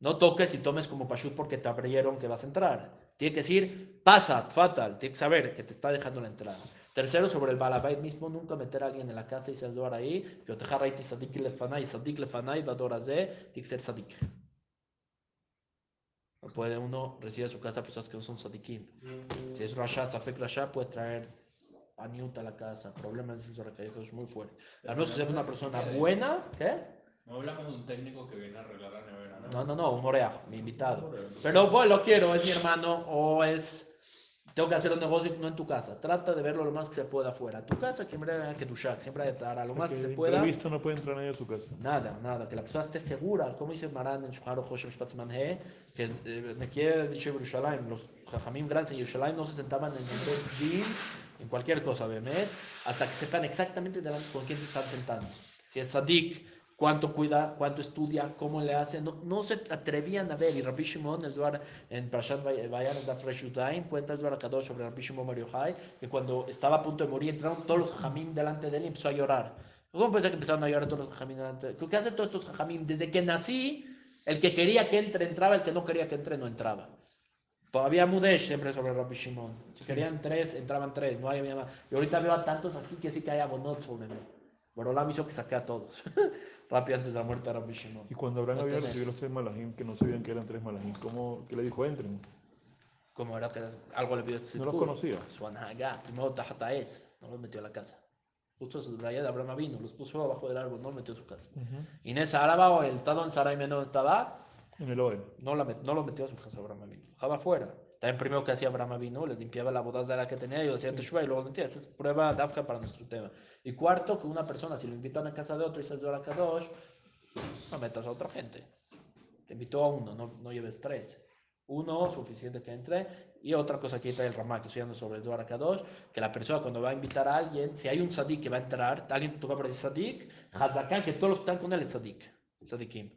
No toques y tomes como pashut porque te abrieron que vas a entrar. Tiene que decir, pasa, fatal, tiene que saber que te está dejando la entrada. Tercero, sobre el balabait mismo, nunca meter a alguien en la casa y saludar ahí. Yotejar raiti sadik lefanai, sadik lefanai, badorazé, tiene que ser sadik. No puede uno recibir a su casa personas que no son sadikim. Si es Rasha, Safek Rasha, puede traer paniuta a la casa, problemas de eso es muy fuerte. A menos que sea una persona buena, ¿qué? No hablamos de un técnico que viene a arreglar la nevera, ¿no? No, no, no, un oreja, mi invitado. Pero bueno, lo quiero, es mi hermano o es. Tengo que hacer un negocio no en tu casa. Trata de verlo lo más que se pueda afuera. Tu casa, que hay que duchar, siempre hay que estar a lo más que se pueda. Imprevisto no puede entrar nadie a su casa. Nada, nada, que la persona esté segura, como dice Maran en Shuhar Hoshem Shpatzmanhe, que eh, me quiere dicho Yerushalayim, los Jajamim grandes en Yerushalayim no se sentaban en el Din, en cualquier cosa, Bemet, hasta que sepan exactamente delante con quién se están sentando. Si es Sadik, cuánto cuida, cuánto estudia, cómo le hace. No, no se atrevían a ver. Y Rabbi Shimon, el Duar, en Parashat Vayan, en Dafresh Udain, cuenta el Duar Kadosh sobre Rabbi Shimon Bar Yochai, que cuando estaba a punto de morir, entraron todos los jajamim delante de él y empezó a llorar. ¿Cómo puede ser que empezaron a llorar todos los jajamim delante de él? ¿Qué hacen todos estos jajamim? Desde que nací, el que quería que entre, entraba, el que no quería que entre, no entraba. Había Mudesh siempre sobre Rabbi Shimon. Si querían tres, entraban tres, no había más. Y ahorita veo a tantos aquí que sí que hay abonot sobre mí. Borolam hizo que saqué a todos. Rápido antes de la muerte de Rabbi Shimon. Y cuando Abraham No había recibido los tres malajim, que no sabían que eran tres malajim, ¿cómo, ¿qué le dijo? Entren. Como era que algo le pidió este No los conocía. Su anhaga, primero Tajataez, no los metió a la casa. Justo su raya de Abraham vino, los puso abajo del árbol, no los metió a su casa. Inés Araba o el estado en Sarai Menor estaba, En el Oel. no, la met- no lo metió a su casa Abraham vino, dejaba afuera. También primero que hacía Abraham vino, les limpiaba la bodazara que tenía y lo hacía Teshuvah y luego metía. Esa es prueba dafka para nuestro tema. Y cuarto, que una persona, si lo invitan a casa de otro y se a Kadosh, no metas a otra gente. Te invitó a uno, no, no lleves tres. Uno, suficiente que entre. Y otra cosa que trae el Ramá, que estoy hablando sobre el Dwar Kadosh, que la persona cuando va a invitar a alguien, si hay un sadik que va a entrar, alguien te toca por ese sadik, hazaká, que todos los que están con él es sadik, sadikim.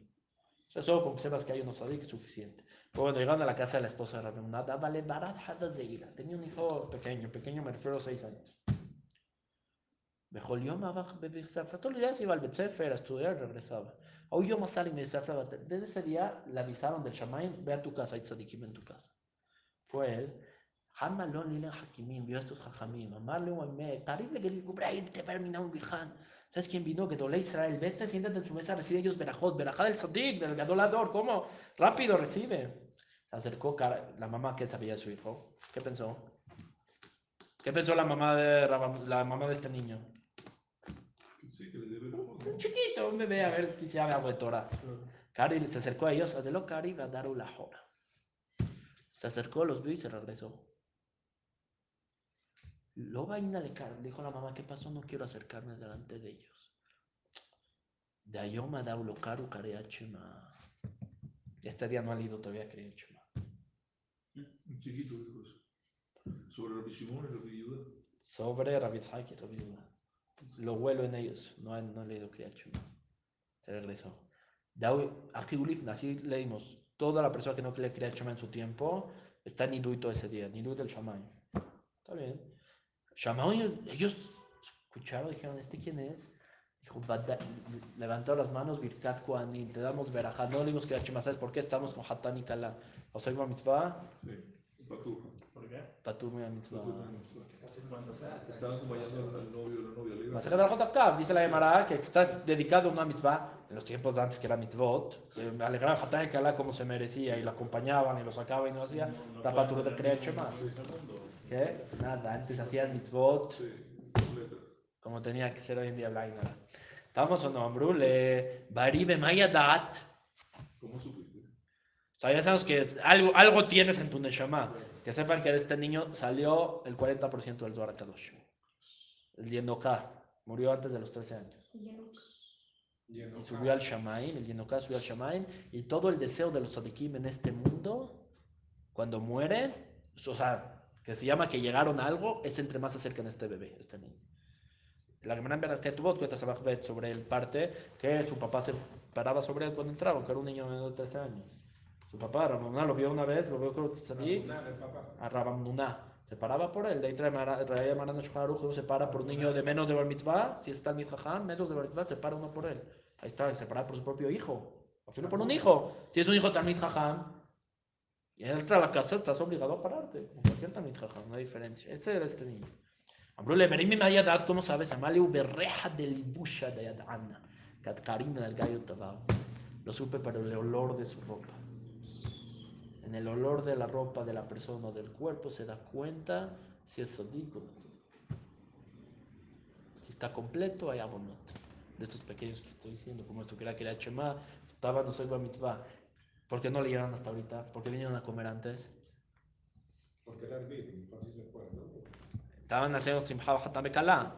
O sea, solo con que sepas que hay unos sadik es suficiente. Pero bueno, llegaron a la casa de la esposa de Rabbi Munad, vale, de ira. Tenía un hijo pequeño, pequeño me refiero a seis años. Mejor yo me Todos los días iba al Betsefer a estudiar regresaba. Hoy yo más salí me Desde ese día le avisaron del Shamaim, ve a tu casa, hay tzadikim en tu casa. Fue él. Hamalón Lilan Hakimim, vio a estos jajamim. Amarle un ame. Tarid le quería cubrir, te permina un virján. ¿Sabes quién vino? Que doble Israel, vete, siéntate en su mesa, recibe ellos Berajot, Berajá del Sadik, del Gadolador, ¿cómo? Rápido recibe. Se acercó la mamá que sabía de su hijo. ¿Qué pensó? ¿Qué pensó la mamá de, la mamá de este niño? Sí, que le debe la Un chiquito, un bebé, a ver si sabe algo de Torah. Cari se acercó a ellos, adeló Cari va a dar una hora. Se acercó, los vio y se regresó. Lo vaina de Cari, le dijo la mamá, ¿qué pasó? No quiero acercarme delante de ellos. De Ayoma da Ulokaru Kareachema. Este día no ha leído todavía Kareachema. Un chiquito eso. Sobre Rabbi Shimon y Rabbi Yehuda. Sobre Rabbi Isaac y Rabbi Yehuda. Lo huelo en ellos. No han, no han leído Kriyat Se regresó. Aquí Ulifna, así leímos. Toda la persona que no Kriyat Shema en su tiempo está en Nidui todo ese día. Nidui del Shamay. Está bien. Shamay, ellos escucharon, dijeron, ¿este quién es? Dijo, las manos, Birkat Kohanim, te damos verajá. No leímos Kriyat Shema, ¿sabes por qué? Estamos con Hatan y Kala. O sea, mitzvah, Sí, Patur. ¿Por qué? Mitzvah. Le de Rajot Afkav, dice la Gemara que estás dedicado a una mitzvah en los tiempos de antes que era mitzvot, que me alegraba Hatán y Kalá como se merecía y lo acompañaban y lo sacaban y no hacía, está patur de Kriyat Shema. ¿Qué? Nada, antes hacían mitzvot como tenía que ser hoy en día Blaina. Estamos en Ambrule, Baribe Mayadat. ¿Cómo supiste? O sea, ya sabemos que es- algo, algo tienes en tu Neshama. Que sepan que de este niño salió el 40% del Zohar Kadosh. El Yendoká. Murió antes de los 13 años. Y ya no. Yendo Y subió al Shamaim, el Yendoká subió al Shamaim, y todo el deseo de los Sadikim en este mundo, cuando mueren, o sea, que se llama que llegaron a algo, es entre más se acercan a este bebé, este niño. La Gemara que tuvo cuenta sobre el parte que su papá se paraba sobre él cuando entraba, que era un niño de 13 años. Su papá, Ramona, lo vio una vez, lo vio Nada, el papá. a Rabamnuna. Se paraba por él. De ahí trae Mara- trae Marano Shulchan Aruch, uno se para por un niño de menos de bar mitzvah. Si está el mitzvah, menos de bar mitzvah, se para uno por él. Ahí está, se para por su propio hijo. Al final por un hijo. Tienes un hijo Talmid Jajam. Y a la casa, estás obligado a pararte. Como cualquier Talmid Jajam, no hay diferencia. Este era este niño. Ambrule, Berim Mayadat, ¿cómo sabes? Amale Uberreja de Libusha de Yadana. Katkarim del gallo tabao. Lo supe por el olor de su ropa. En el olor de la ropa de la persona o del cuerpo se da cuenta si es sadik o. Si está completo, hay abonot. De estos pequeños que estoy diciendo, como esto que era Chema, estaba no soy mitzvah. ¿Por qué no le llegaron hasta ahorita? ¿Por qué vinieron a comer antes? Porque era el así se fue, ¿no? Estaban haciendo simha hatam bekala.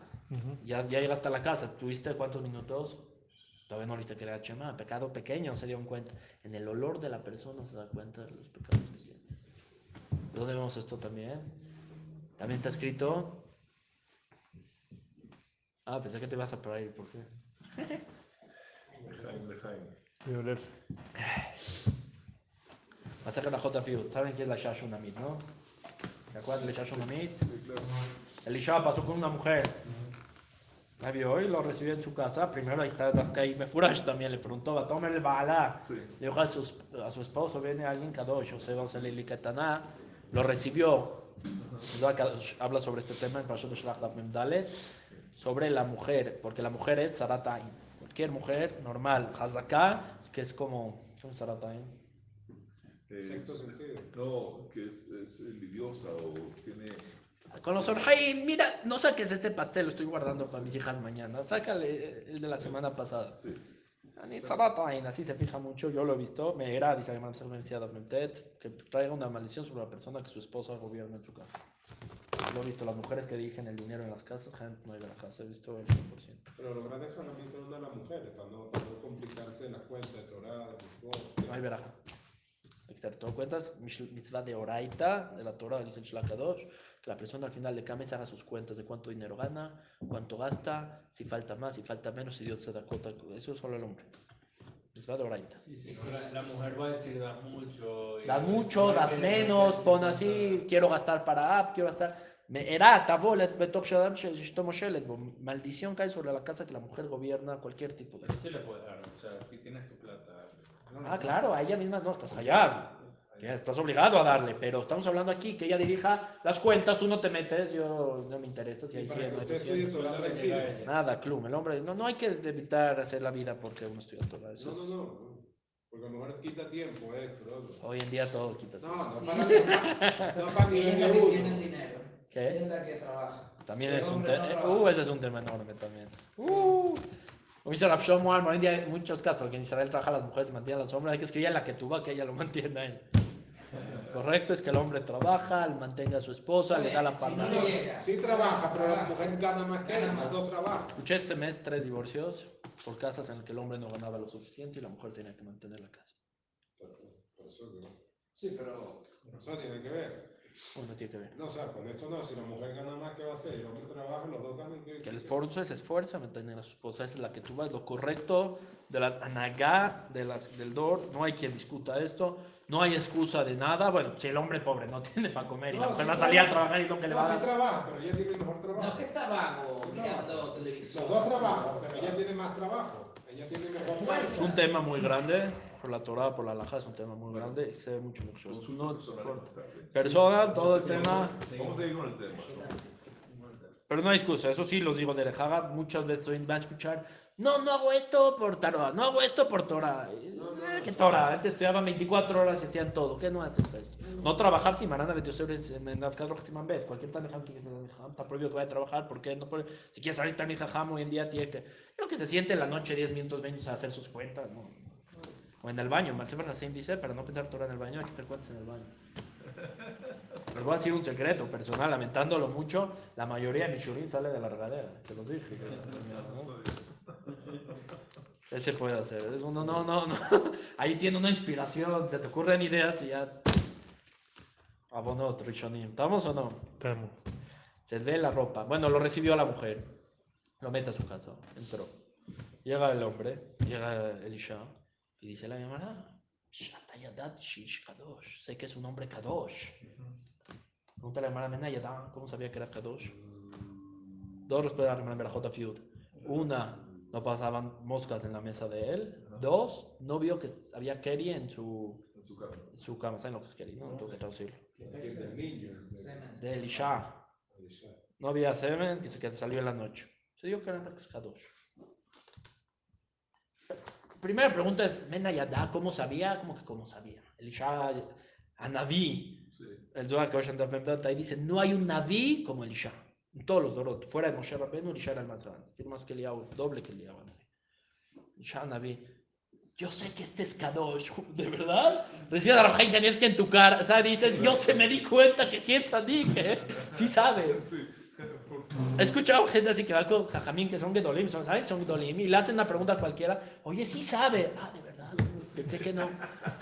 Ya, ya llegaste a la casa, ¿tuviste cuántos minutos? Todavía no viste que era Chema, pecado pequeño, se dieron cuenta. En el olor de la persona se da cuenta de los pecados que tiene. ¿De dónde vemos esto también? También está escrito Ah, pensé que te ibas a por ahí, ¿por qué? Lejaim, lejaim. De olerse. Masaje la J. Fiut. ¿Saben quién es la Shashunamit, no? ¿Se acuerdan de Shashunamit? Sí, claro. Elisha pasó con una mujer. La vio y lo recibió en su casa. Primero ahí está Dafkai Mefurash también. Le preguntó, va a tomar el Baalá. Le dijo a su, a su esposo, viene alguien Kadosh, a salir Likataná. Lo recibió. Habla sobre este tema en Parashat Shlach Daf Mem Dalet, Sobre la mujer, porque la mujer es Sarataim. Cualquier mujer normal, Hazaká, que es como, ¿cómo es Sarataim? Eh, Sexto sentido. No, que es, es lidiosa o tiene. Con los Orhaim, mira, no saques este pastel, lo estoy guardando para mis hijas mañana. Sácale el de la semana pasada. Sí. Así se fija mucho, yo lo he visto. Me era, dice que traiga una maldición sobre la persona que su esposa gobierna en su casa. Lo he visto, las mujeres que dirigen el dinero en las casas, gente no hay casa, he visto el 100%. Pero lo grande es que también son de las mujeres, para no, para no complicarse la cuenta de Torah, de. No hay veraja. Excepto cuentas, mitzvah de Oraita, de la Torah, dice el Shlakadosh, que la persona al final de cada mes haga sus cuentas de cuánto dinero gana, cuánto gasta, si falta más, si falta menos, si dio tzedakot, eso es solo el hombre. Mitzvah de Oraita. Sí, sí, no, la, la mujer va a decir das mucho. Das mucho, das menos, pon así, quiero gastar para app, quiero gastar. Maldición cae sobre la casa que la mujer gobierna cualquier tipo de. Sí le puedes dar, o sea, tienes tu Ah, no. claro, a ella misma no, estás allá. Estás obligado a darle, pero estamos hablando aquí que ella dirija las cuentas, tú no te metes, yo no me interesa si 100 que no hay usted 200. estudie Torah Solo le tranquilo. llega a ella. Nada, club, el hombre, no, no hay que evitar hacer la vida porque uno estudia Torah. eso No, no, no. no. Porque a lo mejor quita tiempo esto, lo otro. Hoy en día todo quita. No, no Sí. para, no para nivel de uno. tiene el dinero. ¿Qué? Si es la que trabaja. También es un tema. no uh, ese es un tema enorme también. Uh. Como dice Rav Alman, hoy en día hay muchos casos, porque en Israel trabajan las mujeres y mantienen a los hombres, hay que escribir en la que tuvo que ella lo mantiene a él. Correcto es que el hombre trabaja, él mantenga a su esposa, le da la Si no parte. le No, sí trabaja, pero la mujer gana más que él, dos trabajan. Escuché este mes tres divorcios por casas en las que el hombre no ganaba lo suficiente y la mujer tenía que mantener la casa. Pero, por eso, que- Sí, pero eso tiene que ver. Uno tiene que ver. No, o sea, con esto no, si la mujer gana más, ¿qué va a hacer? El hombre trabaja, los dos ganan. ¿qué- Que el esposo se esfuerza mantener a su esposa, esa es la que tú vas, lo correcto de la anagá de la, del DOR, no hay quien discuta esto, no hay excusa de nada, bueno, si el hombre pobre no tiene para comer y la No, mujer sí va a salir a trabaja. trabajar y lo que le va No, a sí dar. trabaja, pero ella tiene mejor no trabajo. es que está vago mirando televisión. Los dos trabajan, pero ella tiene más trabajo. Ella tiene mejor Bueno, Es un tema muy grande, por la Torah, por la alhaja, es un tema muy grande y se ve mucho mucho. Consulta No, personal, todo el tema. Vamos a ir con el tema. Pero no hay excusa, eso sí los digo de Rejaga, muchas veces hoy van a escuchar, no, no hago esto por Torah, no hago esto por Torah. Eh, ¿Qué Torah? Antes estudiaban 24 horas y hacían todo, ¿qué no haces esto? No trabajar si Marana Betiosebres en las casas Bet, cualquier Tamijam que quiera Tamijam, está prohibido que vaya a trabajar, ¿por qué? No puede- si quiere salir Tamijam hoy en día tiene que, creo que se siente en la noche 10 minutos, 20 a hacer sus cuentas, ¿no? O en el baño, Marcelo Hassan dice, para no pensar Torah en el baño, hay que hacer cuentas en el baño. Les voy a decir un secreto personal, lamentándolo mucho, la mayoría de mi shurim sale de la regadera, te lo dije. Ese puede hacer, es uno, no, no, no, ahí tiene una inspiración, se te ocurren ideas y ya... Abonot, Rishonim, ¿estamos o no? Estamos. Se ve la ropa. Bueno, lo recibió la mujer. Lo mete a su casa. Entró. Llega el hombre, llega Elisha y dice la llamada. Shatayadat Shish Kadosh. Sé que es un hombre Kadosh. Pregunta a la hermana Menayada, ¿cómo sabía que era Kadosh? Dos respuestas a la hermana Berajota Fiud. Una, no pasaban moscas en la mesa de él. Dos, no vio que había Keri en su, En su cama. su cama. ¿Saben lo que es Keri? No tengo que traducirlo. Del niño. de- Semen. De Elisha. de- No había semen que se salió en la noche. Se dio que era Kadosh. Primera pregunta es, Mena Yadá, ¿cómo sabía? ¿Cómo que cómo sabía? Elisha, Anabí, Sí. el Zohar Dalet, ahí dice, no hay un Naví como Elisha. En todos los Dorot, fuera de Moshe Rabbeinu, Elisha era el más grande. Tiene más que Eliyahu, doble que Eliyahu. Anabí. Elisha Anabí. Yo sé que este es Kadosh, ¿de verdad? Decía a Rabjaim Kanievski en tu cara, o sea, dices, yo se me di cuenta que sí es Sadik, ¿eh? Sí sabe. Sí. He escuchado gente así que va con Jajamín, que son Gedolim, son, ¿saben? que Son Gedolim, y le hacen una pregunta a cualquiera. Oye, sí sabe. Ah, de verdad. Pensé que no.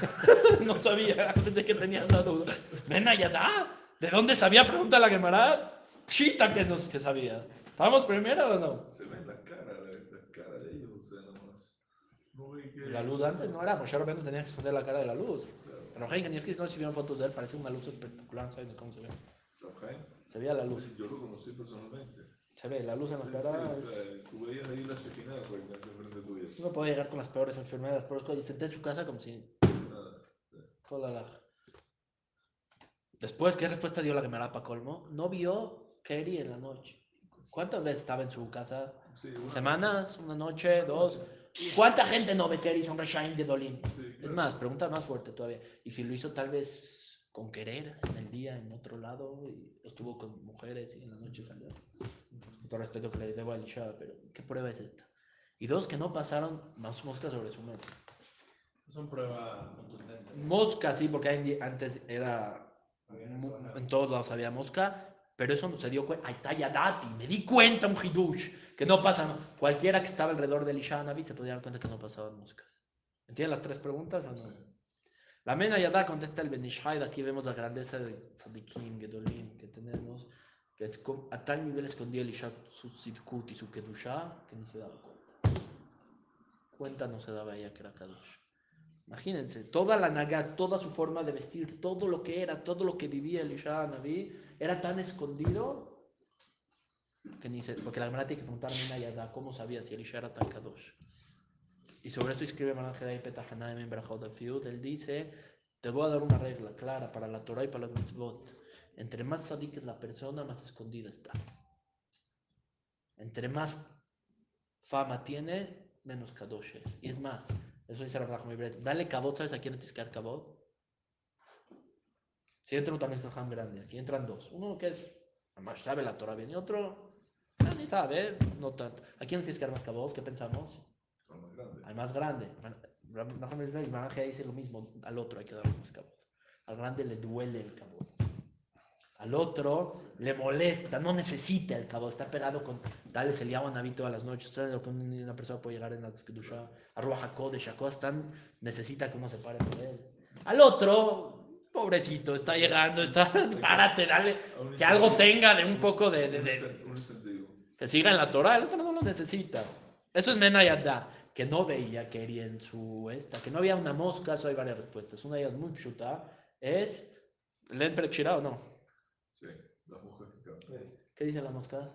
no sabía. Pensé que tenía una duda. Ven allá, ¿de dónde sabía? Pregunta a la Gemara. Chita que, no, que sabía. ¿Estamos primero o no? Se ve la cara, la, cara de ellos, o sea, nomás. No que. La luz antes no era, Moshe Rabbeinu tenía que esconder la cara de la luz. Pero Hein Kanievski, si no si vieron fotos de él, parece una luz espectacular, saben cómo se ve. Se veía la luz. sí, yo lo conocí personalmente. Se ve, la luz en Sí, la cara. sí, o es- sea, tú veías ahí la prácticamente tuya. Uno puede llegar con las peores enfermedades, peores cosas, y senté en su casa como si Nada. la... Después, ¿qué respuesta dio la Gemara para colmo? No vio Kerry en la noche. ¿Cuántas veces estaba en su casa? Sí, una- ¿Semanas? ¿Una noche? ¿Dos? ¿Cuánta gente no ve Kerry? Son Reshaim de Dolim. Sí, Es claro. más, pregunta más fuerte todavía. ¿Y si lo hizo tal vez con querer en el día, en otro lado, y estuvo con mujeres y en la noche salió? Con todo respeto que le debo a Elisha, pero ¿qué prueba es esta? Y dos, que no pasaron más moscas sobre su mente. Es una prueba contundente. Mosca, sí, porque antes era. En todos lados había mosca, pero eso no se dio cuenta. Ay, dati, me di cuenta un hidush, que no pasa. no. Cualquiera que estaba alrededor del Isha Navi se podía dar cuenta que no pasaban moscas. ¿Entienden las tres preguntas o no? La Mena Yadá contesta el Benishai, aquí vemos la grandeza de Sadikim, Gedolim que tenemos, que es a tal nivel escondía el Isha su Sidkut y su Kedusha que ni se daba cuenta. Cuenta no se daba ella que era Kadosh. Imagínense, toda la Naga, toda su forma de vestir, todo lo que era, todo lo que vivía Elisha Naví, era tan escondido que ni se. Porque la Gemara tiene que preguntar a Mina Yadá cómo sabía si Elisha era tan Kadosh. Y sobre esto escribe Maran Jedai Petahanaim en Berajot. Él dice: Te voy a dar una regla clara para la Torah y para los mitzvot. Entre más sadik es la persona, más escondida está. Entre más fama tiene, menos kadosh es. Y es más, eso dice Ibret, Dale cabot, ¿sabes a quién que dar cabot? Si entra un también jajam grande, aquí entran dos. Uno que es, además sabe la Torah bien, y otro, ah, ni sabe, no tanto. ¿A quién tienes que dar más cabot? ¿Qué pensamos? Al más grande. Maranja dice lo mismo, al otro hay que darle más cabot. Al grande le duele el cabot. Al otro le molesta, no necesita el cabot, está pegado con tal se liaba Naví todas las noches. Ustedes lo que una persona puede llegar en la Kedusha, a Ruach cosas tan necesita que uno se pare por él. Al otro, pobrecito, está llegando, está, párate, dale, que algo tenga de un poco de, de- de- que siga en la Torah, el otro no lo necesita. Eso es Menayadá, que no veía que en su esta, que no había una mosca, eso hay varias respuestas. Una de ellas muy pshuta es, ¿leen Perek o no? Sí, la mujer que causa. ¿Qué dice la mosca?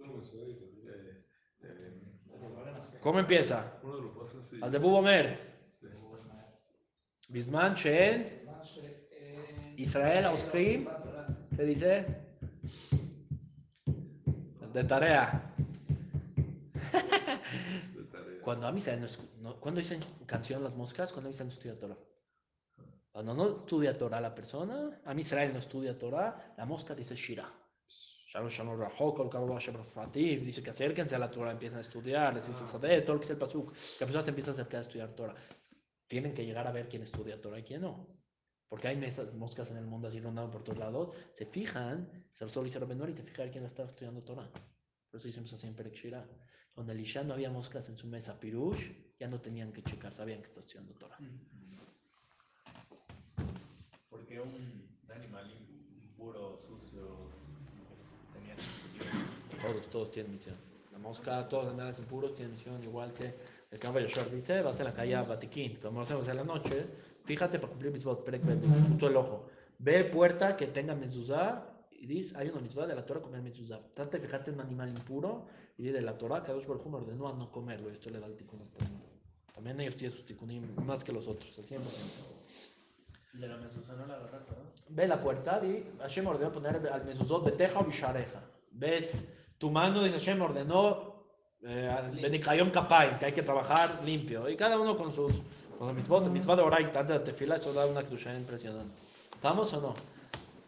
Eh, eh, ¿Cómo empieza? uno de los pasos así. Al de Bubomer. Sí. Bisman Shen, Israel Auskrim. ¿Qué dice? De tarea. Cuando a mí se no, cuando dicen canción las moscas, cuando dicen estudia Torah. Cuando no estudia Torah la persona, a mí Israel no estudia Torah, la mosca dice Shira. Dice que acérquense a la Torah, empiezan a estudiar, les dice Sadeh, todo lo que es el Pasuk, que la persona se empieza a acercar a estudiar Torah. Tienen que llegar a ver quién estudia Torah y quién no. Porque hay mesas, moscas en el mundo así rondando por todos lados, se fijan, se solo dice Rabbenor y se fija a ver quién está estudiando Torah. Por eso hicimos así en Perek Shira. Donde Elisha no había moscas en su mesa, Pirush, ya no tenían que checar, sabían que está estudiando Torah. Porque un, un animal impuro, sucio, tenía misión. Todos, todos tienen misión. La mosca, todos los animales impuros tienen misión, igual que el campo de Yoshua dice, vas a la calle a Batiquín, como hacemos en la noche, fíjate para cumplir bet, dice, justo el ojo. Ve puerta que tenga mezuzá, y dice, hay una mitzvah de la Torah comer mezuzá. Trata de fijarte en un animal impuro, y de la Torah, por me ordenó a no comerlo, y esto le da el tikkun hasta el mundo. También ellos tienen sus tikkunim más que los otros, al 100%. De la mezuzá no la agarraste, ¿no? Ve la puerta, di, Hashem ordenó poner al mezuzot beteja o bishareja. Ves tu mano, dice Hashem ordenó eh, Benikayom Kapay, que hay que trabajar limpio. Y cada uno con sus, con los mitzvot, el mitzvah de Oraita, antes de tefila, eso da una kedusha impresionante. ¿Estamos o no?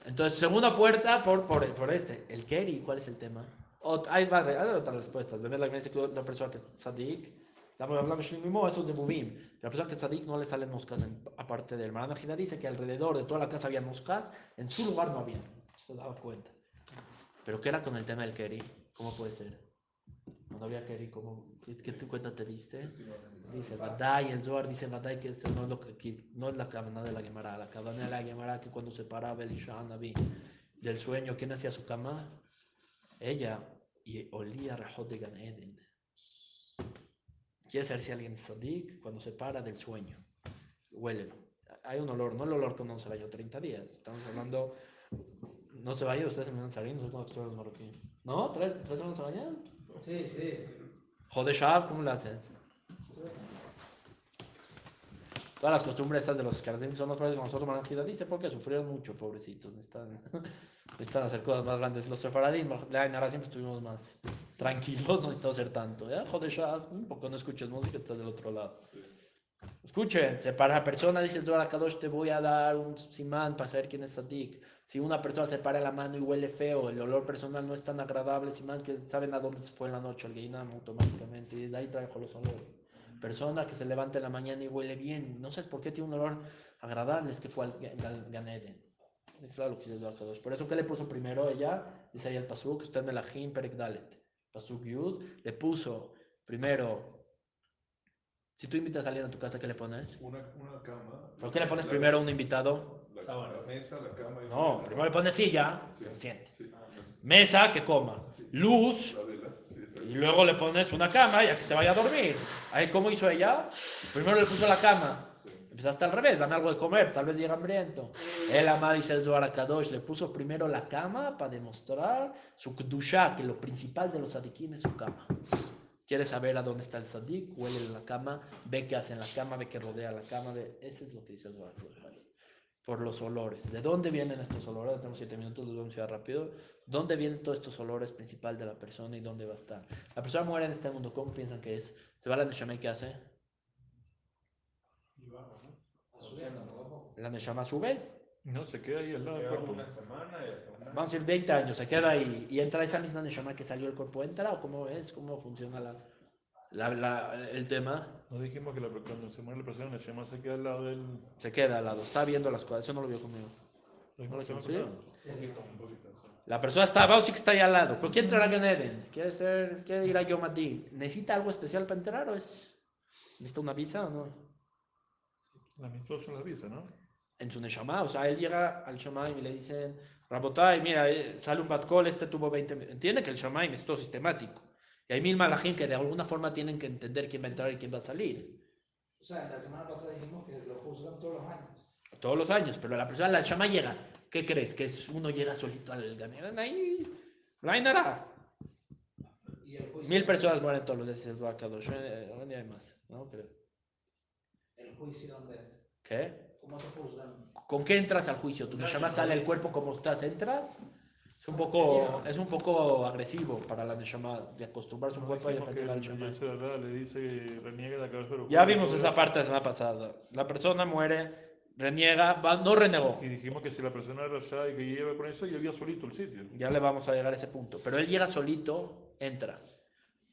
Entonces, segunda puerta por, por, por este. El Keri, ¿cuál es el tema? Ot- hay, varias- hay otras respuestas. Ve la que dice que la persona que es sadik, hablamos de Bubim. La persona que es sadik no le salen moscas en- aparte del Maran Ajida dice que alrededor de toda la casa había moscas, en su lugar no había. Se daba cuenta. Pero ¿qué era con el tema del Keri? ¿Cómo puede ser? Cuando había Keri, ¿cómo, qué, qué cuenta te diste? Dice Badai, el Zohar dice Badai que no es, lo que, aquí- no es la cabana de la Gemara. La cabana de la Gemara que cuando se paraba Elisha Naví del sueño, ¿quién hacía su cama? Ella. Y olía a Rajot de Gan Eden. Quiere saber si alguien es sadik cuando se para del sueño. Huélelo. Hay un olor, no el olor que no se bañó 30 días. Estamos hablando. No se bañan, ustedes se me van a salir, no cómo actúan los marroquíes. ¿No? ¿Tres, tres semanas se bañan? Sí, sí. sí. Jodeshav, ¿cómo lo hacen? Todas las costumbres estas de los Karadim son más fuertes que nosotros, Manjida dice, porque sufrieron mucho, pobrecitos. Necesitan, necesitan hacer cosas más grandes. Los Sefaradim, la Nara siempre estuvimos más tranquilos, no necesitamos hacer tanto. ¿ya? Jodeshav, un poco no escuches música, estás del otro lado. Escuchen, se para la persona, dice el Zohar Kadosh, te voy a dar un simán para saber quién es Sadik. Si una persona se para la mano y huele feo, el olor personal no es tan agradable, simán que saben a dónde se fue en la noche el Geinam automáticamente, y de ahí trajo los olores. Persona que se levanta en la mañana y huele bien, no sabes por qué tiene un olor agradable, es que fue al Gan Eden. Es claro lo que dice el Zohar Kadosh. Por eso, ¿qué le puso primero ella? Dice ahí el Pasuk, usted me la Perek Dalet. Pasuk Yud, le puso primero si tú invitas a alguien a tu casa, ¿qué le pones? Una, una cama. ¿Por qué le pones la- primero a un invitado? La, la mesa, la cama y No, la- primero le pones silla, Sí. que se siente. Sí, las- Mesa, que coma. Luz, y luego le pones una cama ya que se vaya a dormir. Ahí, ¿cómo hizo ella? Primero le puso la cama. Empezaste al revés, dame algo de comer, tal vez llega hambriento. El ama dice el Zohar Kadosh, le puso primero la cama para demostrar su kdusha, que lo principal de los sadikim es su cama. Quiere saber a dónde está el sadik, huele en la cama, ve qué hace en la cama, ve qué rodea la cama, ve... ese es lo que dice el Zohar Kadosh. Por los olores. ¿De dónde vienen estos olores? Tenemos siete minutos, los vamos a ir rápido. ¿Dónde vienen todos estos olores principal de la persona y dónde va a estar? La persona muere en este mundo, ¿cómo piensan que es? ¿Se va a la Neshama y qué hace? La Neshama sube, No, se queda ahí al lado del cuerpo. una semana y hasta una- Vamos a ir 20 años, se queda ahí y entra esa misma Neshama que salió del cuerpo, ¿entra o cómo es? ¿Cómo funciona la, la- la- el tema? No dijimos que la, cuando se muere la persona, la llama se queda al lado del. Se queda al lado, está viendo las cosas, eso no lo vio conmigo. ¿Lo No lo dijimos ¿sí? la Un poquito, un poquito. sí. La persona está, vamos que está ahí al lado, pero ¿quiere entrar a Eden? ¿Quiere, ser, quiere ir a Yom Adin? ¿Necesita algo especial para entrar o es? ¿Necesita una visa o no? Las mismas son las visas, ¿no? En su Neshama, o sea, él llega al Shamaim y le dicen, Rabotai, mira, eh, sale un Batkol, este tuvo 20... mi-". Entiende que el Shamaim es todo sistemático. Y hay mil malajim que de alguna forma tienen que entender quién va a entrar y quién va a salir. O sea, en la semana pasada dijimos que lo juzgan todos los años. Todos los años, pero la persona, la Shama llega. ¿Qué crees? ¿Que es, uno llega solito al Ganedán? Ahí no hay nada. Mil personas mueren todos los días en Kadosh. Ni hay más, ¿no? Creo. ¿El juicio dónde es? ¿Qué? ¿Cómo se juzgan? ¿Con qué entras al juicio? ¿Tu Neshama sale el cuerpo como estás? ¿Entras? Es un poco, es un poco agresivo para la Neshama de acostumbrarse a un dijimos que depender. Yetzer Hara le dice reniega de la cabeza Ya vimos esa parte la semana pasada. La persona muere, reniega, va- no renegó. Y dijimos que si la persona era Rasha y que lleva con eso, ya había solito el sitio. Ya le vamos a llegar a ese punto. Pero él llega solito, entra.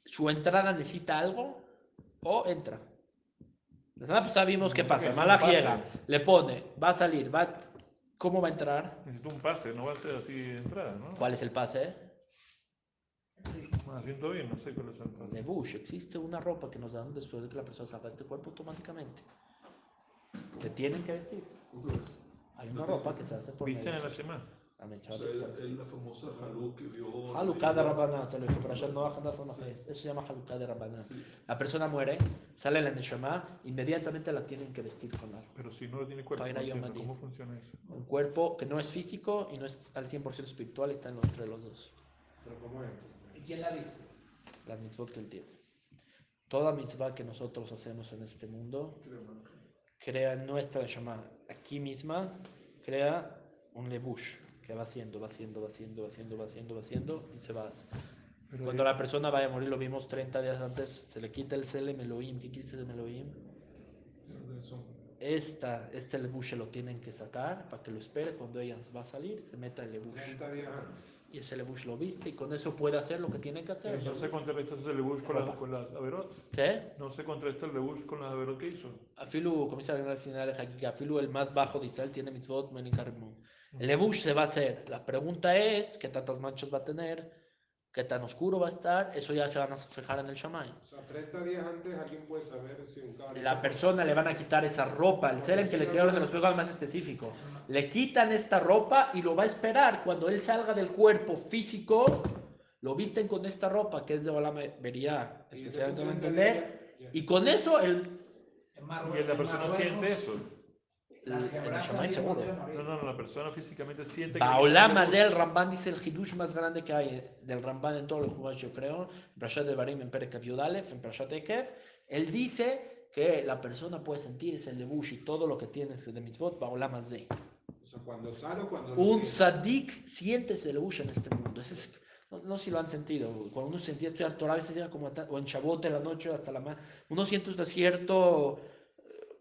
¿Su entrada necesita algo o entra? La semana pasada vimos qué pasa. Malach llega, le pone, va a salir, va, ¿cómo va a entrar? Necesito un pase, no va a ser así de entrada, ¿no? ¿Cuál es el pase? Ah, siento bien, no sé cuál es el pase. De Bush. Existe una ropa que nos dan después de que la persona salga de este cuerpo automáticamente. Te tienen que vestir. Hay una ropa que se hace por ¿Viste en medio. la Shema? Amén, es es la famosa Haluk que vio. Haluká de Rabbana, se lo dijo, pero ayer no bajan las zonas. Eso se llama Haluká de Rabbana. Sí. La persona muere, sale la Neshama, inmediatamente la tienen que vestir con algo. Pero si no tiene cuerpo, no. ¿cómo funciona eso? Un cuerpo que no es físico y no es al 100% espiritual, está en los- entre los dos. Pero ¿cómo es? ¿Y quién la viste? Las mitzvot que él tiene. Toda mitzvah que nosotros hacemos en este mundo, crea nuestra Neshama, aquí misma, crea un lebush que va haciendo, va haciendo, va haciendo, va haciendo, va haciendo, va haciendo y se va. Pero Cuando la persona vaya a morir, lo vimos 30 días antes, se le quita el Selem Elohim. ¿Qué quiere decir Selem Elohim? Esta, este lebush lo tienen que sacar para que lo espere. Cuando ella va a salir, se meta el lebush. 30 días antes. Y ese lebush lo viste y con eso puede hacer lo que tiene que hacer. no se contrarresta ese lebush con, las- con las averot. ¿Qué? No se contrarresta el lebush con las averot que hizo. Afilu, dice al final de Hakika, Afilu, el más bajo de Israel, tiene mitzvot menin. El lebush se va a hacer. La pregunta es, ¿qué tantas manchas va a tener? ¿Qué tan oscuro va a estar? Eso ya se van a fijar en el Shamay. O sea, 30 días antes alguien puede saber si un cabrón. La persona le van a quitar esa ropa, el ser en que le quiero de los juegos más específico. Le quitan esta ropa y lo va a esperar cuando él salga del cuerpo físico, lo visten con esta ropa que es de Olam Beria, Y en esos especialmente para 30 entender, y con eso el, Y la persona siente eso. El Shammai bien seguro. No, no, no, la persona físicamente siente que. Baolam Hazé, el Ramban dice el hidush más grande que hay eh, del Ramban en todos los juegos, yo creo, en Prashat de Barim, en Perek Aviudalef, en Prashat Ekev, él dice que la persona puede sentir ese lebush y todo lo que tiene ese de mitzvot, Baolam Hazé. O sea, cuando sale o cuando Un sadik siente ese lebush en este mundo. Ese es- no, no sé si lo han sentido. Cuando uno sentía estudiar Torah, a veces llega como, o en Shabbat en la noche hasta la ma- Uno siente un cierto, eh,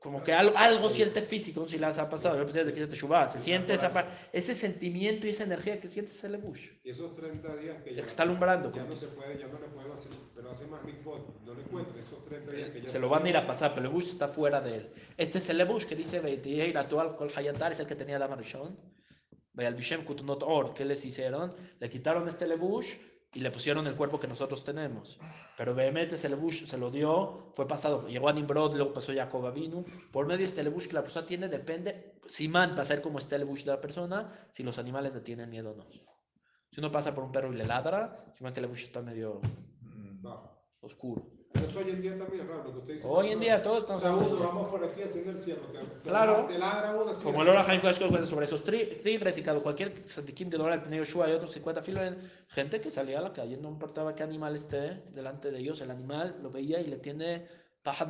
como que algo, algo siente físico, no sé si les ha pasado. Yo pensé desde que hice Teshuvah, se siente esa, ese sentimiento y esa energía que siente ese lebush. Y esos 30 días que El ya, está alumbrando. ya no se puede, ya no le pueden hacer, pero hace más mitzvot, no le cuentan esos 30 días que ya Se lo van a ir a pasar, pero el lebush está fuera de él. Este es el lebush que dice Beitiyeh Ratual Kol Hayatar, es el que tenía. Veal Bishem Kutunot Or, ¿qué les hicieron? Le quitaron este lebush y le pusieron el cuerpo que nosotros tenemos. Pero Behemet ese lebush se lo dio, fue pasado, llegó a Nimrod, luego pasó Jacob Avinu. Por medio de este lebush que la persona tiene, depende, si man va a ser como está el lebush de la persona, si los animales le tienen miedo o no. Si uno pasa por un perro y le ladra, si man que el lebush está medio bajo. oscuro. Pero eso hoy en día también, raro, lo que usted dice. Hoy en día todos O estamos sea, uno, vamos por aquí haciendo el cielo. Te, Claro. Te ladra uno así. Como el Haim Kodesh cuenta sobre esos tigres y cada cualquier santiquim que dobla el Pnei Yoshua y otros 50 filos, gente que salía a la calle, no importaba qué animal esté delante de ellos, el animal lo veía y le tiene Pahad.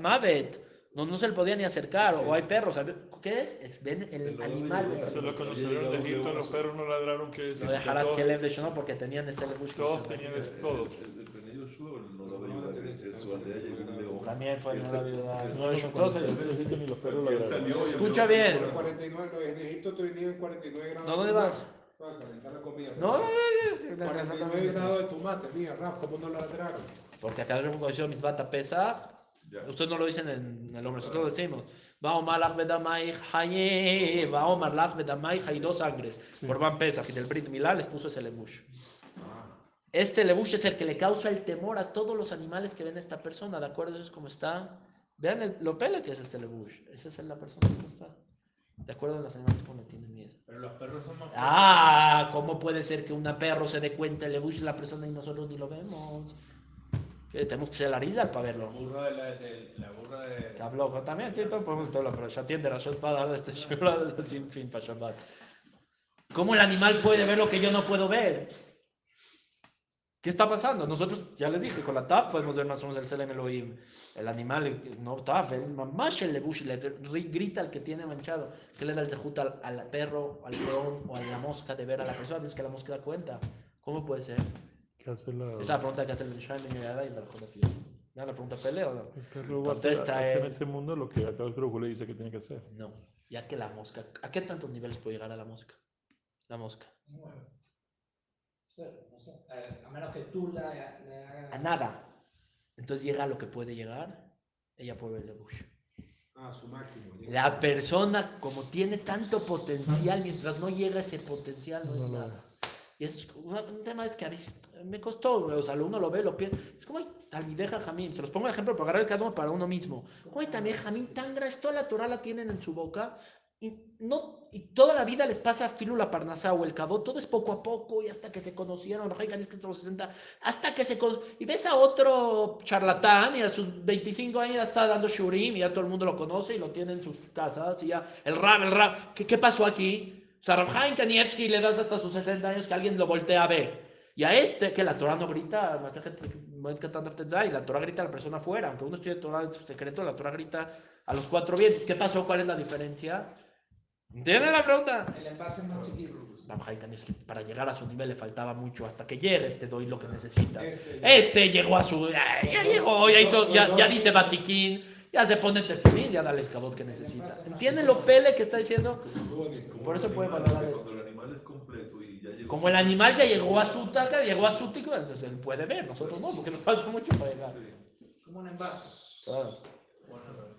No, no se le podía ni acercar, o hay perros. ¿Qué es? es ven el animal. Eso es lo que salieron de Egipto, los perros no ladraron que No dejarás que Lev de porque tenían ese lebush. Todos tenían todos. Yoshua no su aldea llegó un león. También fue en Él la se- vida. No, ni los perros Él salió Escucha bien. Pero 49, no, en Egipto te venían 49 grados. ¿No, dónde de vas? tomate. Para calentar la comida. No, no, no, no, 49 grados de tomate, mira, Raf, ¿cómo no? Porque acá un conocido mitzvah pesa. Ya. Ustedes no lo dicen en el hombre, nosotros lo decimos. Vamos malach bedamai haye, vamos malach bedamai hay dos sangres. Por Van Pesach y del Brit Milá les puso ese lebush. Este lebush es el que le causa el temor a todos los animales que ven a esta persona, ¿de acuerdo? Eso es como está. Vean el, lo pele que es este lebush. Esa es la persona como está. De acuerdo los animales como tienen miedo. Pero los perros son más Ah, ¿cómo puede ser que una perro se dé cuenta el lebush la persona y nosotros ni lo vemos? Que tenemos que ser la risa para verlo. La burra de la, de, la burra de... Habló con- también, Tito, podemos todo, pero ya atiende la shot para dar este sin fin para Shabbat. ¿Cómo el animal puede ver lo que yo no puedo ver? ¿Qué está pasando? Nosotros, ya les dije, con la TAF podemos ver más o menos el Selem Elohim. El animal, el- no TAF, el mamash el lebush, le ri- grita al que tiene manchado. ¿Qué le da el zehut al, al perro, al león o a la mosca de ver a la persona? Es que la mosca da cuenta. ¿Cómo puede ser? ¿Qué hace la... Esa es la pregunta que hace el Shai Ben Yoyada y Afiyah. ¿Ya la pregunta pelea o no? El perro va a hacer, Contesta hacer en este mundo lo que acá el Hu le dice que tiene que hacer. No, ya que la mosca. ¿A qué tantos niveles puede llegar a la mosca? La mosca. Bueno. No sé. A menos que tú la, le hagas. A nada. Entonces llega a lo que puede llegar. Ella puede ver. Ah, su máximo. llega La persona, como tiene tanto potencial, mientras no llega ese potencial, no es No nada. Y es un tema es que a veces me costó, o sea, uno lo ve, lo piensa. Es como, ay, Talmideja Jamín, se los pongo de ejemplo para agarrar el cada uno para uno mismo. Como hay también Jamín tan grande, toda la Torah la tienen en su boca y, no, y toda la vida les pasa Filula Parnasá o el Cabo, todo es poco a poco y hasta que se conocieron, Canis, que los 60, hasta que se Y ves a otro charlatán y a sus 25 años ya está dando shurim y ya todo el mundo lo conoce y lo tiene en sus casas y ya el rab, el rab, ¿qué, qué pasó aquí? O sea, Rabhaim Kanievski le das hasta sus 60 años que alguien lo voltea a ver. Y a este, que la Torah no grita, Daf Tetzai, la Torah grita a la persona afuera. Aunque uno estudie Torah en secreto, la Torah grita a los cuatro vientos. ¿Qué pasó? ¿Cuál es la diferencia? ¿Entienden la pregunta? El envase más chiquito. Para llegar a su nivel le faltaba mucho. Hasta que llegue, este doy lo que necesita. Este. Este llegó a su. Ya, ya llegó, ya, hizo, ya, ya dice Batiquín, ya se pone tefilín, ya dale el cabot que necesita. ¿Entienden lo pele que está diciendo? Muy bonito. Como Por eso puede valorar. Cuando el animal es completo y ya llegó. Como el animal ya llegó a su taca, llegó a su tico, entonces él puede ver, nosotros no, porque nos falta mucho para llegar. Como un envase. Claro.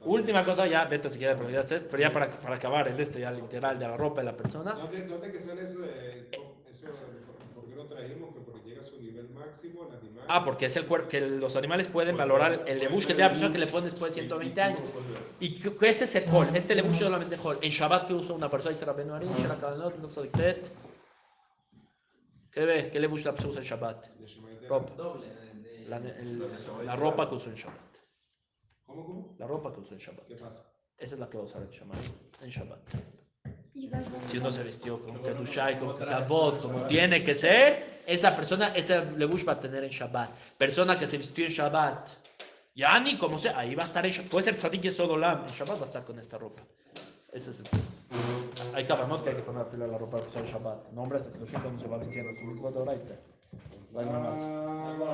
Última cosa, ya, vete si quieres, pero ya, sé, pero ya para, para acabar el este ya literal de la ropa de la persona. ¿Dónde, ¿Dónde que sale eso de, eso de- por qué lo trajimos? Que porque llega a su nivel máximo el animal. Ah, porque es el cuerpo que los animales pueden valorar el lebush que tiene la persona que le ponen después de 120 años. Y que- ese es el hol, este lebush solamente hol. En Shabbat que usa una persona, dice Rabbeinu Ari, Shara Kavanot, no Tzadiktet. ¿Qué ve? ¿Qué lebush la persona usa en Shabbat? Ropa. La, el- la ropa que usó en Shabbat. ¿Cómo, cómo? La ropa que usó en Shabbat. ¿Qué pasa? Esa es la que va a usar en Shabbat. En Shabbat. Si uno se vistió con como con en como Shabbat. tiene que ser, esa persona, ese levush va a tener en Shabbat. Persona que se vistió en Shabbat, Yani, como sea, ahí va a estar en Shabbat. Puede ser Tzadik Yesodolam, en Shabbat va a estar con esta ropa. Ese es el. Ahí acabamos que hay que poner fila la ropa para usar en Shabbat. No, hombre, hasta que lo siento, no se va vistiendo. Su de oraita.